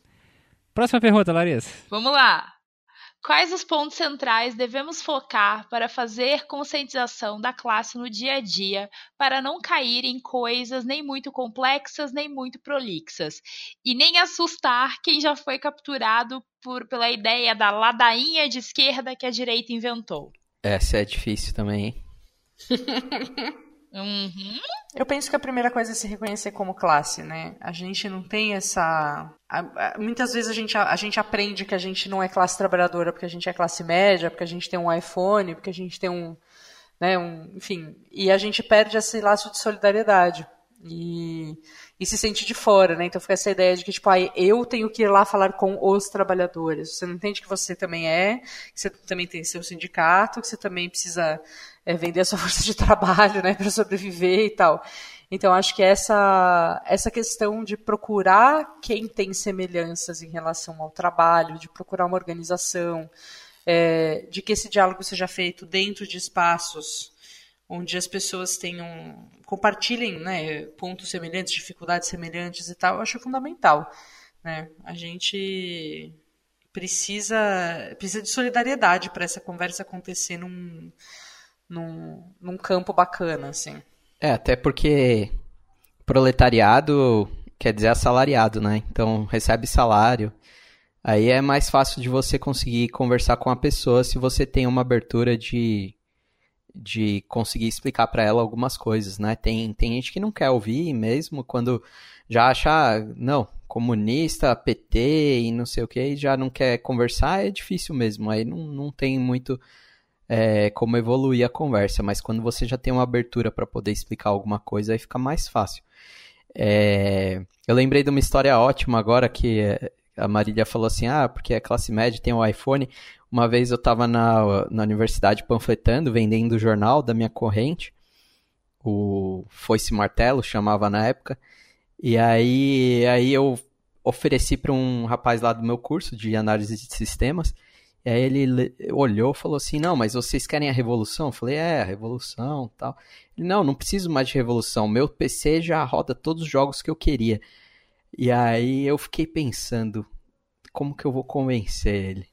Próxima pergunta, Larissa. Vamos lá. Quais os pontos centrais devemos focar para fazer conscientização da classe no dia a dia, para não cair em coisas nem muito complexas nem muito prolixas, e nem assustar quem já foi capturado por, pela ideia da ladainha de esquerda que a direita inventou? Essa é difícil também, hein? Uhum. Eu penso que a primeira coisa é se reconhecer como classe, né? A gente não tem essa. Muitas vezes a gente, a gente aprende que a gente não é classe trabalhadora porque a gente é classe média, porque a gente tem um iPhone, porque a gente tem um. Né, um enfim. E a gente perde esse laço de solidariedade. E, e se sente de fora, né? Então fica essa ideia de que, tipo, ah, eu tenho que ir lá falar com os trabalhadores. Você não entende que você também é, que você também tem seu sindicato, que você também precisa é, vender a sua força de trabalho, né, para sobreviver e tal. Então, acho que essa, essa questão de procurar quem tem semelhanças em relação ao trabalho, de procurar uma organização, é, de que esse diálogo seja feito dentro de espaços onde as pessoas tenham compartilhem né, pontos semelhantes, dificuldades semelhantes e tal, eu acho fundamental. Né? A gente precisa, precisa de solidariedade para essa conversa acontecer num, num, num campo bacana, assim. É, até porque proletariado quer dizer assalariado, né? Então recebe salário. Aí é mais fácil de você conseguir conversar com a pessoa se você tem uma abertura de, de conseguir explicar para ela algumas coisas, né? Tem, tem gente que não quer ouvir mesmo quando já acha, ah, não, comunista, PT e não sei o que, já não quer conversar, é difícil mesmo. Aí não, não tem muito é, como evoluir a conversa, mas quando você já tem uma abertura para poder explicar alguma coisa, aí fica mais fácil. É, eu lembrei de uma história ótima agora que a Marília falou assim: ah, porque a classe média tem o um iPhone. Uma vez eu estava na, na universidade panfletando, vendendo o jornal da minha corrente, o Foice Martelo chamava na época, e aí, aí eu ofereci para um rapaz lá do meu curso de análise de sistemas. E aí ele olhou e falou assim: Não, mas vocês querem a revolução? Eu falei: É, a revolução tal. Ele: Não, não preciso mais de revolução. Meu PC já roda todos os jogos que eu queria. E aí eu fiquei pensando: Como que eu vou convencer ele?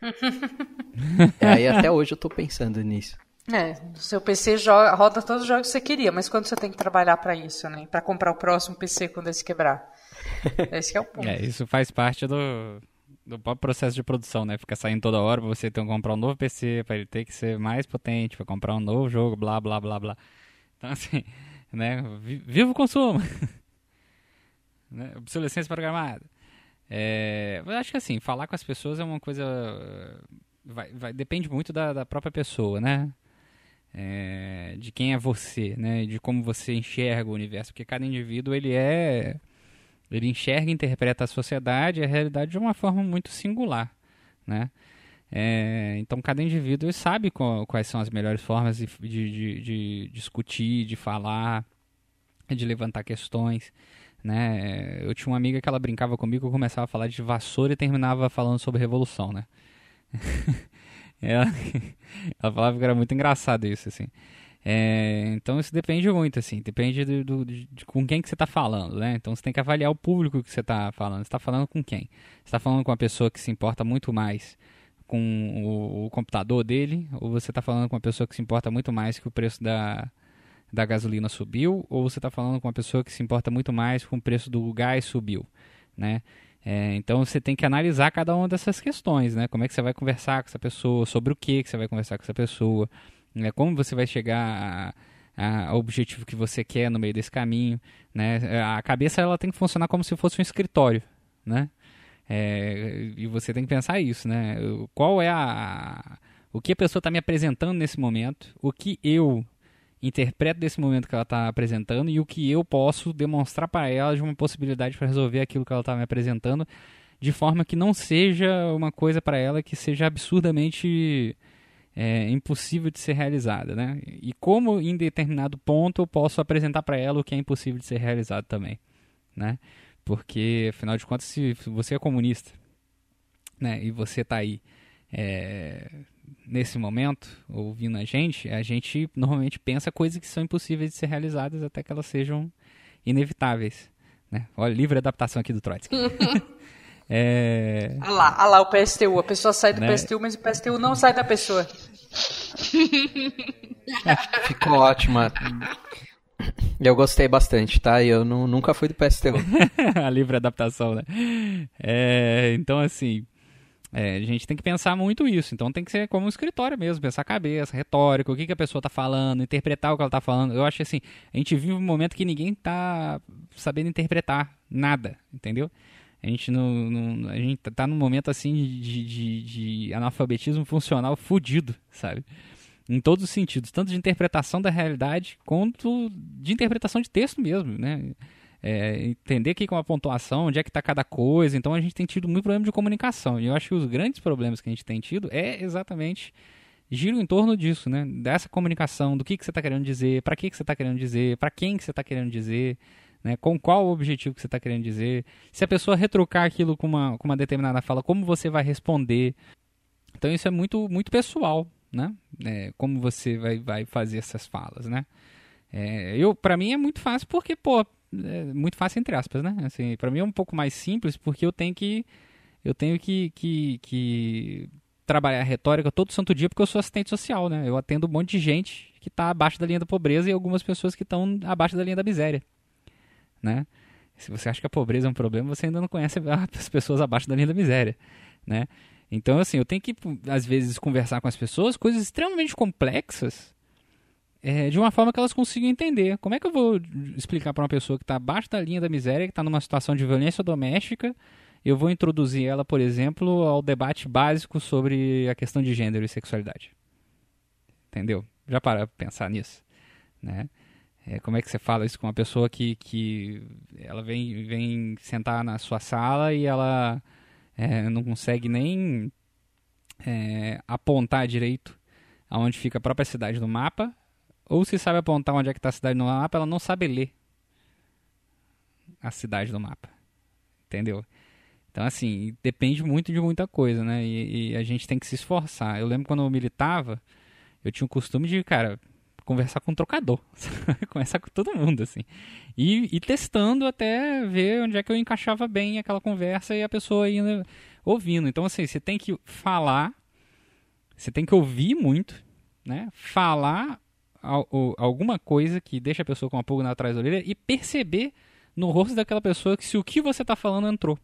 e aí até hoje eu tô pensando nisso. É, seu PC joga, roda todos os jogos que você queria, mas quando você tem que trabalhar para isso, né? Para comprar o próximo PC quando esse quebrar. Esse é o ponto. É, isso faz parte do, do próprio processo de produção, né? Fica saindo toda hora pra você ter que comprar um novo PC, para ele ter que ser mais potente, para comprar um novo jogo, blá, blá, blá, blá. Então, assim, né? Viva o consumo! né? Obsolescência programada. É, eu acho que, assim, falar com as pessoas é uma coisa... Vai, vai, depende muito da, da própria pessoa, né? É, de quem é você, né? De como você enxerga o universo. Porque cada indivíduo, ele é ele enxerga e interpreta a sociedade e a realidade de uma forma muito singular, né? É, então cada indivíduo sabe quais são as melhores formas de, de, de, de, discutir, de falar, de levantar questões. Né? Eu tinha uma amiga que ela brincava comigo, eu começava a falar de vassoura e terminava falando sobre revolução, né? ela, ela falava que era muito engraçado isso, assim. É, então isso depende muito, assim, depende do, do de, de, com quem que você está falando, né? Então você tem que avaliar o público que você está falando. Você está falando com quem? Você está falando com uma pessoa que se importa muito mais com o, o computador dele, ou você está falando com uma pessoa que se importa muito mais que o preço da, da gasolina subiu, ou você está falando com uma pessoa que se importa muito mais com o preço do gás subiu, né? É, então você tem que analisar cada uma dessas questões, né? Como é que você vai conversar com essa pessoa, sobre o que, que você vai conversar com essa pessoa, né? Como você vai chegar a, o objetivo que você quer no meio desse caminho, né? A cabeça ela tem que funcionar como se fosse um escritório, né? É, e você tem que pensar isso, né? Qual é a o que a pessoa está me apresentando nesse momento, o que eu interpreto desse momento que ela está apresentando e o que eu posso demonstrar para ela de uma possibilidade para resolver aquilo que ela está me apresentando, de forma que não seja uma coisa para ela que seja absurdamente é, impossível de ser realizada, né? E como em determinado ponto eu posso apresentar para ela o que é impossível de ser realizado também, né? Porque afinal de contas, se você é comunista, né, e você está aí é, nesse momento, ouvindo a gente, a gente normalmente pensa coisas que são impossíveis de ser realizadas até que elas sejam inevitáveis. Né? Olha, livre adaptação aqui do Trotsky. é... Olha lá, olha lá o PSTU. A pessoa sai do né? PSTU, mas o PSTU não sai da pessoa. Ficou ótima. Eu gostei bastante, tá? Eu não, nunca fui do PSTU. a livre adaptação, né? É, então, assim, é, a gente tem que pensar muito isso. Então tem que ser como um escritório mesmo, pensar a cabeça, retórica, o que, que a pessoa está falando, interpretar o que ela está falando. Eu acho assim, a gente vive um momento que ninguém está sabendo interpretar nada, entendeu? A gente não, não, a gente tá num momento assim de, de, de analfabetismo funcional fudido, sabe? Em todos os sentidos, tanto de interpretação da realidade quanto de interpretação de texto mesmo, né? É, entender o que é uma pontuação, onde é que está cada coisa. Então a gente tem tido muito problema de comunicação. E eu acho que os grandes problemas que a gente tem tido é exatamente giram em torno disso, né? Dessa comunicação, do que, que você está querendo dizer, para que, que você está querendo dizer, para quem que você está querendo dizer, né? com qual objetivo que você está querendo dizer. Se a pessoa retrucar aquilo com uma, com uma determinada fala, como você vai responder. Então isso é muito, muito pessoal, né? É, como você vai, vai fazer essas falas, né? É, eu, para mim é muito fácil porque, pô, é muito fácil entre aspas, né? Assim, para mim é um pouco mais simples porque eu tenho que eu tenho que, que, que trabalhar a retórica todo santo dia porque eu sou assistente social, né? Eu atendo um monte de gente que está abaixo da linha da pobreza e algumas pessoas que estão abaixo da linha da miséria, né? Se você acha que a pobreza é um problema, você ainda não conhece as pessoas abaixo da linha da miséria, né? Então, assim, eu tenho que, às vezes, conversar com as pessoas coisas extremamente complexas é, de uma forma que elas consigam entender. Como é que eu vou explicar para uma pessoa que está abaixo da linha da miséria, que está numa situação de violência doméstica, eu vou introduzir ela, por exemplo, ao debate básico sobre a questão de gênero e sexualidade? Entendeu? Já para pensar nisso, né? É, como é que você fala isso com uma pessoa que, que ela vem, vem sentar na sua sala e ela é, não consegue nem é, apontar direito aonde fica a própria cidade no mapa ou se sabe apontar onde é que está a cidade no mapa, ela não sabe ler a cidade no mapa. Entendeu? Então, assim, depende muito de muita coisa, né? E, e, a gente tem que se esforçar. Eu lembro quando eu militava, eu tinha o costume de, cara, conversar com um trocador. conversar com todo mundo, assim. E, e, testando até ver onde é que eu encaixava bem aquela conversa e a pessoa ainda ouvindo. Então, assim, você tem que falar, você tem que ouvir muito, né? Falar alguma coisa que deixa a pessoa com uma pulga atrás da orelha e perceber no rosto daquela pessoa que se o que você está falando entrou.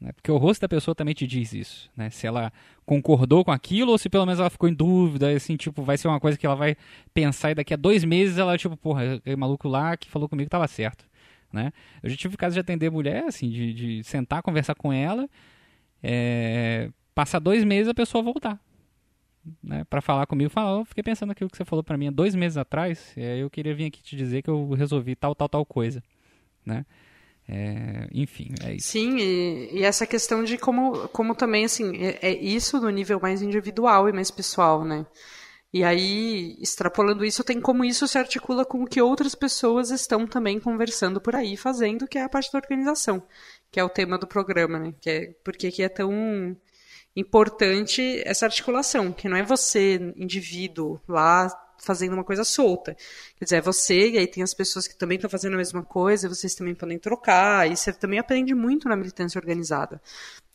Né? Porque o rosto da pessoa também te diz isso. Né? Se ela concordou com aquilo ou se pelo menos ela ficou em dúvida, assim, tipo, vai ser uma coisa que ela vai pensar e daqui a dois meses ela, tipo, porra, aquele maluco lá que falou comigo estava certo. Né? Eu já tive caso de atender mulher, assim, de, de sentar, conversar com ela, é, passar dois meses a pessoa voltar né, para falar comigo, falou, fiquei pensando aquilo que você falou para mim há dois meses atrás, é, eu queria vir aqui te dizer que eu resolvi tal, tal, tal coisa, né? É, enfim, é isso. Sim, e, e, essa questão de como, como também, assim, é, é, isso no nível mais individual e mais pessoal, né? E aí, extrapolando isso, tem como isso se articula com o que outras pessoas estão também conversando por aí, fazendo, que é a parte da organização, que é o tema do programa, né? Que é, porque que é tão importante essa articulação, que não é você, indivíduo, lá fazendo uma coisa solta. Quer dizer, é você, e aí tem as pessoas que também estão fazendo a mesma coisa, vocês também podem trocar, e você também aprende muito na militância organizada.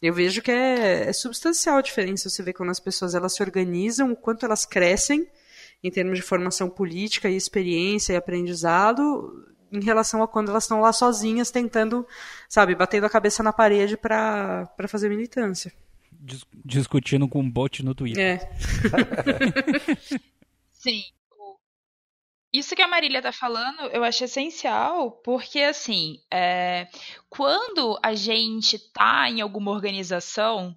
Eu vejo que é, é substancial a diferença, você vê quando as pessoas elas se organizam, o quanto elas crescem em termos de formação política e experiência e aprendizado, em relação a quando elas estão lá sozinhas tentando, sabe, batendo a cabeça na parede para fazer militância dis discutindo com um bot no Twitter. É. Sim. Isso que a Marília tá falando, eu acho essencial, porque assim, é, quando a gente tá em alguma organização,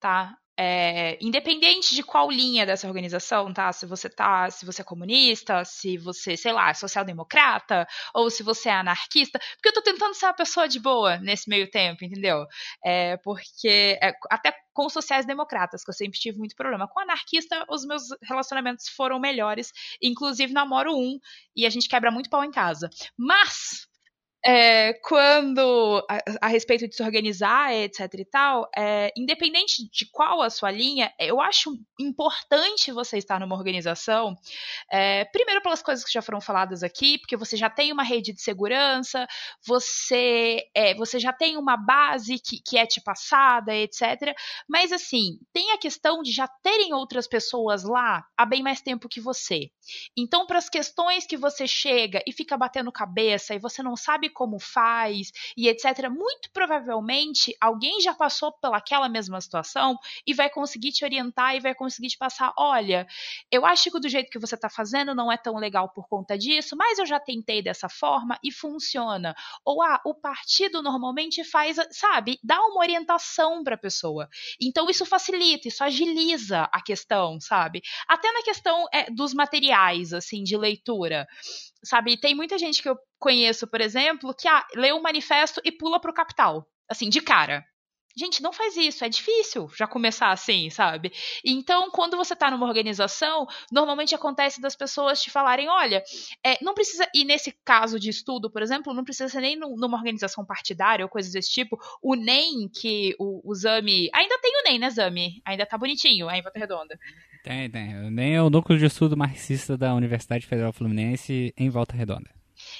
tá? É, independente de qual linha dessa organização, tá? Se você tá, se você é comunista, se você, sei lá, é social-democrata, ou se você é anarquista, porque eu tô tentando ser uma pessoa de boa nesse meio tempo, entendeu? É, porque é, até com sociais-democratas, que eu sempre tive muito problema. Com anarquista, os meus relacionamentos foram melhores, inclusive namoro um, e a gente quebra muito pau em casa. Mas é, quando a, a, respeito de se organizar, etc e tal, é, independente de qual a sua linha, eu acho importante você estar numa organização, é, primeiro pelas coisas que já foram faladas aqui, porque você já tem uma rede de segurança, você, é, você já tem uma base que, que é te passada, etc. Mas assim, tem a questão de já terem outras pessoas lá há bem mais tempo que você. Então, para as questões que você chega e fica batendo cabeça e você não sabe como faz e etc. Muito provavelmente alguém já passou pelaquela mesma situação e vai conseguir te orientar e vai conseguir te passar: olha, eu acho que do jeito que você está fazendo não é tão legal por conta disso, mas eu já tentei dessa forma e funciona. Ou ah, o partido normalmente faz, sabe, dá uma orientação para a pessoa. Então isso facilita, isso agiliza a questão, sabe? Até na questão é, dos materiais, assim, de leitura sabe? Tem muita gente que eu conheço, por exemplo, que ah, lê o manifesto e pula pro capital, assim, de cara. Gente, não faz isso, é difícil já começar assim, sabe? Então, quando você tá numa organização, normalmente acontece das pessoas te falarem: olha, é, não precisa, e nesse caso de estudo, por exemplo, não precisa ser nem numa organização partidária ou coisas desse tipo. O NEM, que o, o Zami. Ainda tem o NEM, né, Zami? Ainda tá bonitinho, aí em Volta Redonda. Tem, tem. NEM é o núcleo de estudo marxista da Universidade Federal Fluminense em Volta Redonda.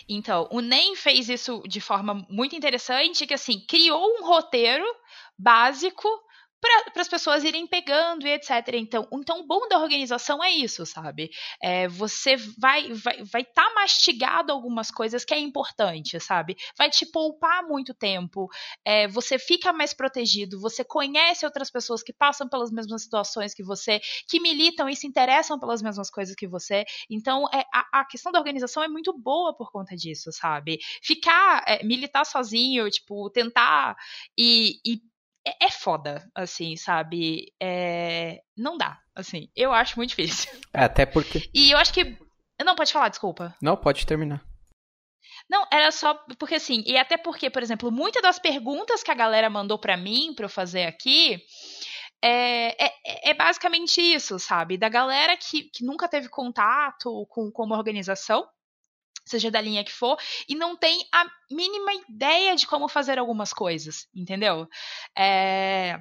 Então, o NEM fez isso de forma muito interessante, que assim, criou um roteiro básico para as pessoas irem pegando e etc. Então, então, o bom da organização é isso, sabe? É, você vai vai vai estar tá mastigado algumas coisas que é importante, sabe? Vai te poupar muito tempo. É, você fica mais protegido. Você conhece outras pessoas que passam pelas mesmas situações que você, que militam e se interessam pelas mesmas coisas que você. Então, é, a, a questão da organização é muito boa por conta disso, sabe? Ficar é, militar sozinho, tipo, tentar e, e é, é foda, assim, sabe? É, não dá, assim. Eu acho muito difícil. É, até porque. E eu acho que. Não, pode falar, desculpa. Não, pode terminar. Não, era só porque assim, e até porque, por exemplo, muitas das perguntas que a galera mandou para mim para eu fazer aqui é, é, é, basicamente isso, sabe? Da galera que, que nunca teve contato com, com uma organização, seja da linha que for, e não tem a mínima ideia de como fazer algumas coisas, entendeu? É...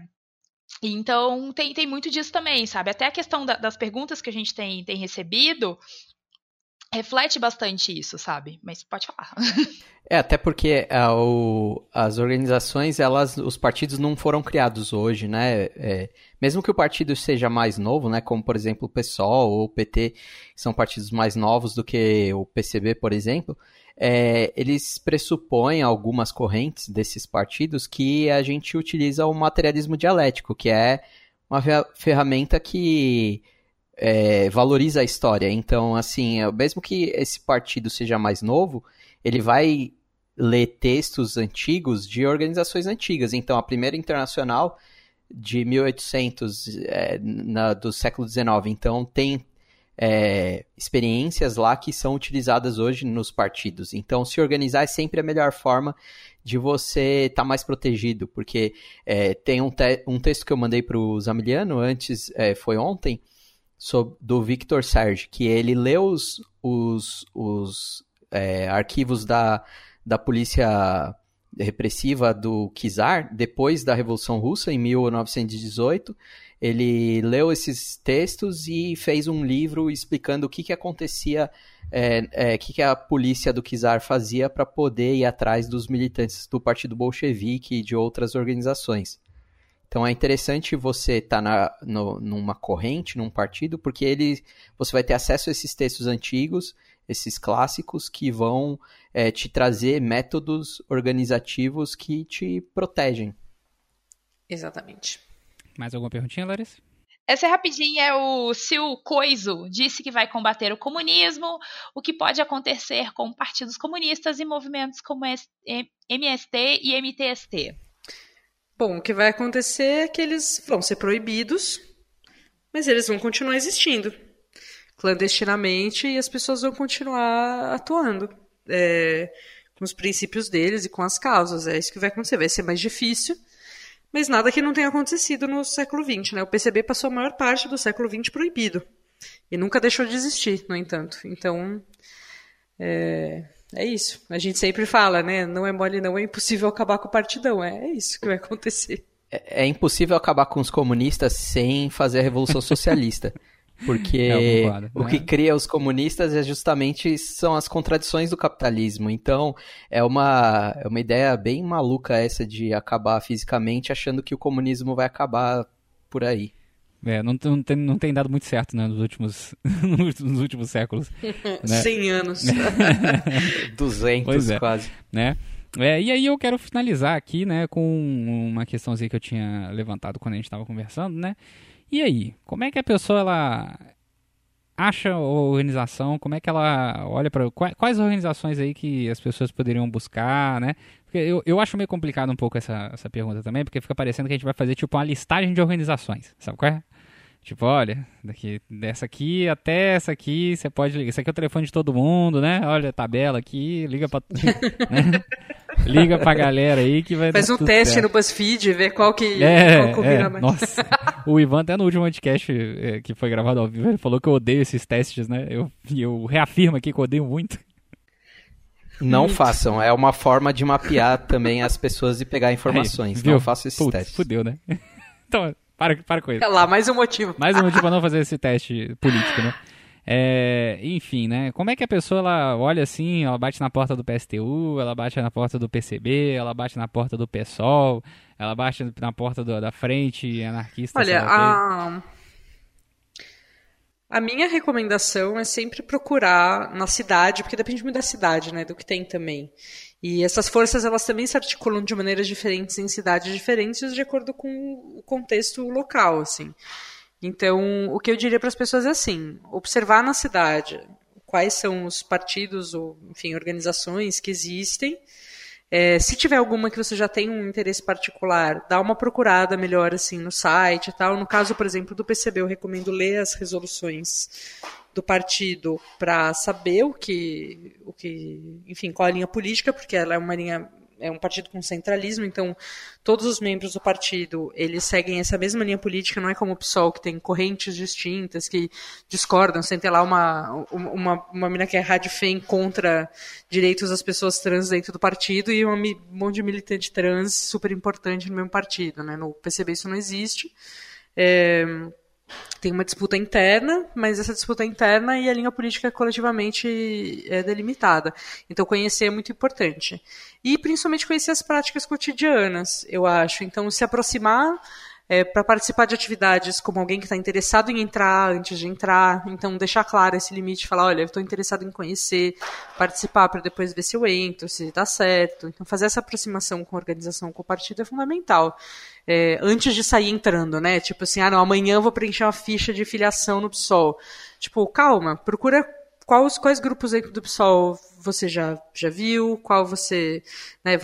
Então, tem, tem muito disso também, sabe? Até a questão da, das perguntas que a gente tem, tem recebido reflete bastante isso, sabe? Mas pode falar. É, até porque é, o, as organizações, elas, os partidos não foram criados hoje, né? É, mesmo que o partido seja mais novo, né? Como, por exemplo, o PSOL ou o PT, são partidos mais novos do que o PCB, por exemplo, é, eles pressupõem algumas correntes desses partidos que a gente utiliza o materialismo dialético, que é uma ferramenta que é, valoriza a história. Então, assim, é, mesmo que esse partido seja mais novo, ele vai ler textos antigos de organizações antigas. Então, a primeira internacional de 1800 é, na, do século XIX. Então, tem é, experiências lá que são utilizadas hoje nos partidos. Então, se organizar é sempre a melhor forma de você estar tá mais protegido, porque é, tem um, te um texto que eu mandei para o Zamiliano antes, é, foi ontem, sobre, do Victor Serge, que ele leu os, os, os é, arquivos da, da polícia repressiva do Czar depois da Revolução Russa, em 1918. Ele leu esses textos e fez um livro explicando o que, que acontecia, é, é, o que, que a polícia do Czar fazia para poder ir atrás dos militantes do Partido Bolchevique e de outras organizações. Então é interessante você estar tá numa corrente, num partido, porque ele, você vai ter acesso a esses textos antigos, esses clássicos que vão é, te trazer métodos organizativos que te protegem. Exatamente. Mais alguma perguntinha, Larissa? Essa é rapidinha é o se o Coiso disse que vai combater o comunismo, o que pode acontecer com partidos comunistas e movimentos como MST e MTST. Bom, o que vai acontecer é que eles vão ser proibidos, mas eles vão continuar existindo clandestinamente e as pessoas vão continuar atuando é, com os princípios deles e com as causas. É isso que vai acontecer. Vai ser mais difícil, mas nada que não tenha acontecido no século XX. Né? O PCB passou a maior parte do século XX proibido. E nunca deixou de existir, no entanto. Então, é, é isso. A gente sempre fala, né? Não é mole, não é impossível acabar com o partidão. É, é isso que vai acontecer. É, é impossível acabar com os comunistas sem fazer a Revolução Socialista. Porque é, o né? que cria os comunistas é justamente são as contradições do capitalismo. Então, é uma, é uma ideia bem maluca essa de acabar fisicamente achando que o comunismo vai acabar por aí. É, não, não, tem, não tem dado muito certo né, nos, últimos, nos últimos séculos. Né? 100 anos. 200 é, quase. Né? É, e aí eu quero finalizar aqui né, com uma questãozinha que eu tinha levantado quando a gente estava conversando, né? E aí, como é que a pessoa ela acha a organização? Como é que ela olha para quais organizações aí que as pessoas poderiam buscar, né? Porque eu, eu acho meio complicado um pouco essa, essa pergunta também, porque fica parecendo que a gente vai fazer tipo uma listagem de organizações, sabe qual é? Tipo, olha, daqui, dessa aqui até essa aqui, você pode ligar. Esse aqui é o telefone de todo mundo, né? Olha a tabela aqui, liga pra. né? Liga pra galera aí que vai Faz um teste certo. no BuzzFeed, ver qual que, é, qual é, mais. Nossa, o Ivan até no último podcast é, que foi gravado ao vivo, ele falou que eu odeio esses testes, né? Eu, eu reafirmo aqui que eu odeio muito. Não muito. façam, é uma forma de mapear também as pessoas e pegar informações. Aí, não façam esses Putz, testes. Fudeu, né? Então, para, para com isso. É lá, mais um motivo. Mais um motivo para não fazer esse teste político, né? É, enfim, né? Como é que a pessoa ela olha assim, ela bate na porta do PSTU, ela bate na porta do PCB, ela bate na porta do PSOL, ela bate na porta do, da frente anarquista. Olha, a... a minha recomendação é sempre procurar na cidade, porque depende muito da cidade, né? Do que tem também. E essas forças elas também se articulam de maneiras diferentes em cidades diferentes de acordo com o contexto local, assim. Então, o que eu diria para as pessoas é assim: observar na cidade quais são os partidos ou, enfim, organizações que existem. É, se tiver alguma que você já tem um interesse particular, dá uma procurada melhor assim no site e tal. No caso, por exemplo, do PCB, eu recomendo ler as resoluções do partido para saber o que, o que, enfim, qual a linha política, porque ela é uma linha é um partido com centralismo, então todos os membros do partido eles seguem essa mesma linha política, não é como o PSOL que tem correntes distintas que discordam, sem ter lá uma uma, uma mina que é radifem contra direitos das pessoas trans dentro do partido e um monte de militante trans super importante no mesmo partido, né? No PCB isso não existe. É, tem uma disputa interna, mas essa disputa interna e a linha política é coletivamente é delimitada. Então, conhecer é muito importante. E, principalmente, conhecer as práticas cotidianas, eu acho. Então, se aproximar é, para participar de atividades como alguém que está interessado em entrar antes de entrar. Então, deixar claro esse limite, falar, olha, eu estou interessado em conhecer, participar para depois ver se eu entro, se dá certo. Então, fazer essa aproximação com a organização, com o partido é fundamental. É, antes de sair entrando, né? Tipo assim, ah, não, amanhã eu vou preencher uma ficha de filiação no PSOL. Tipo, calma, procura quais, quais grupos dentro do PSOL você já, já viu, qual você né,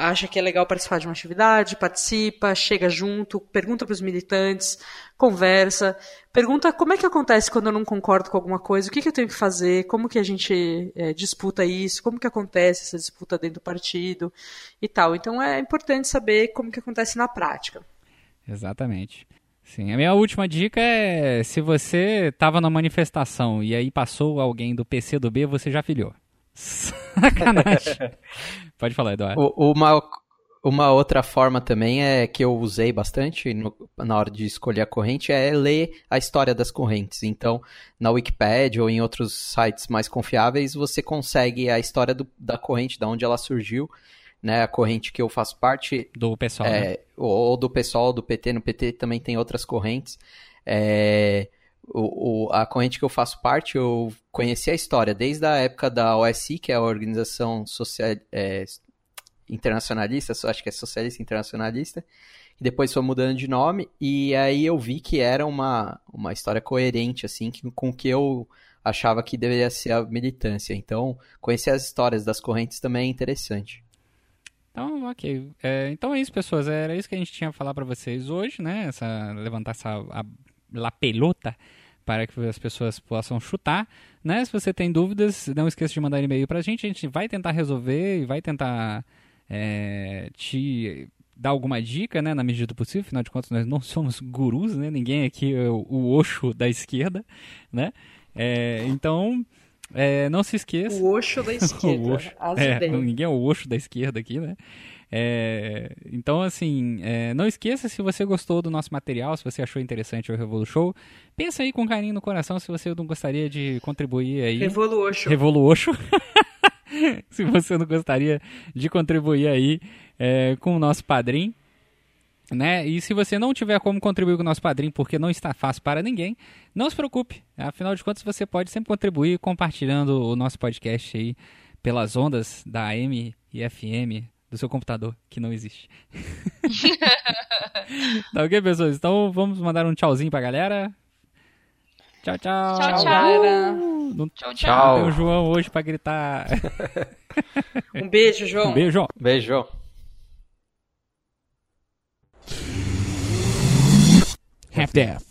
acha que é legal participar de uma atividade, participa, chega junto, pergunta para os militantes, conversa, pergunta como é que acontece quando eu não concordo com alguma coisa, o que, que eu tenho que fazer, como que a gente é, disputa isso, como que acontece essa disputa dentro do partido e tal. Então é importante saber como que acontece na prática. Exatamente. Sim, a minha última dica é se você estava na manifestação e aí passou alguém do PC do B, você já filiou. Sacanagem. Pode falar, Eduardo. Uma, uma outra forma também é que eu usei bastante no, na hora de escolher a corrente é ler a história das correntes. Então, na Wikipedia ou em outros sites mais confiáveis, você consegue a história do, da corrente, da onde ela surgiu, né? A corrente que eu faço parte do pessoal, é, né? ou do pessoal do PT. No PT também tem outras correntes. É, o, o, a corrente que eu faço parte, eu conheci a história desde a época da OSI, que é a Organização Social, é, Internacionalista, acho que é Socialista Internacionalista, e depois foi mudando de nome, e aí eu vi que era uma, uma história coerente, assim, que, com que eu achava que deveria ser a militância. Então, conhecer as histórias das correntes também é interessante. Então, ok. É, então é isso, pessoas. Era isso que a gente tinha a falar para vocês hoje, né? Essa, levantar essa a, la pelota para que as pessoas possam chutar, né? Se você tem dúvidas, não esqueça de mandar e-mail pra gente. A gente vai tentar resolver e vai tentar é, te dar alguma dica, né? Na medida do possível. Afinal de contas, nós não somos gurus, né? Ninguém aqui é o, o Oxo da esquerda, né? É, então... É, não se esqueça. O Oxo da esquerda. o. É, ninguém é o Oxo da esquerda aqui, né? É, então, assim, é, não esqueça se você gostou do nosso material, se você achou interessante o Revolu Show. Pensa aí com carinho no coração se você não gostaria de contribuir aí. Revolu Oxo. Revolu Oxo. se você não gostaria de contribuir aí é, com o nosso padrinho. Né? E se você não tiver como contribuir com o nosso padrinho, porque não está fácil para ninguém, não se preocupe. Afinal de contas, você pode sempre contribuir compartilhando o nosso podcast aí pelas ondas da AM e FM do seu computador, que não existe. tá ok, pessoas? Então vamos mandar um tchauzinho pra galera. Tchau, tchau. Tchau, tchau. Galera. Não, Tchau, Tchau. não tem o João hoje pra gritar. Um beijo, João. Um beijo, João. Beijo. Half-Death.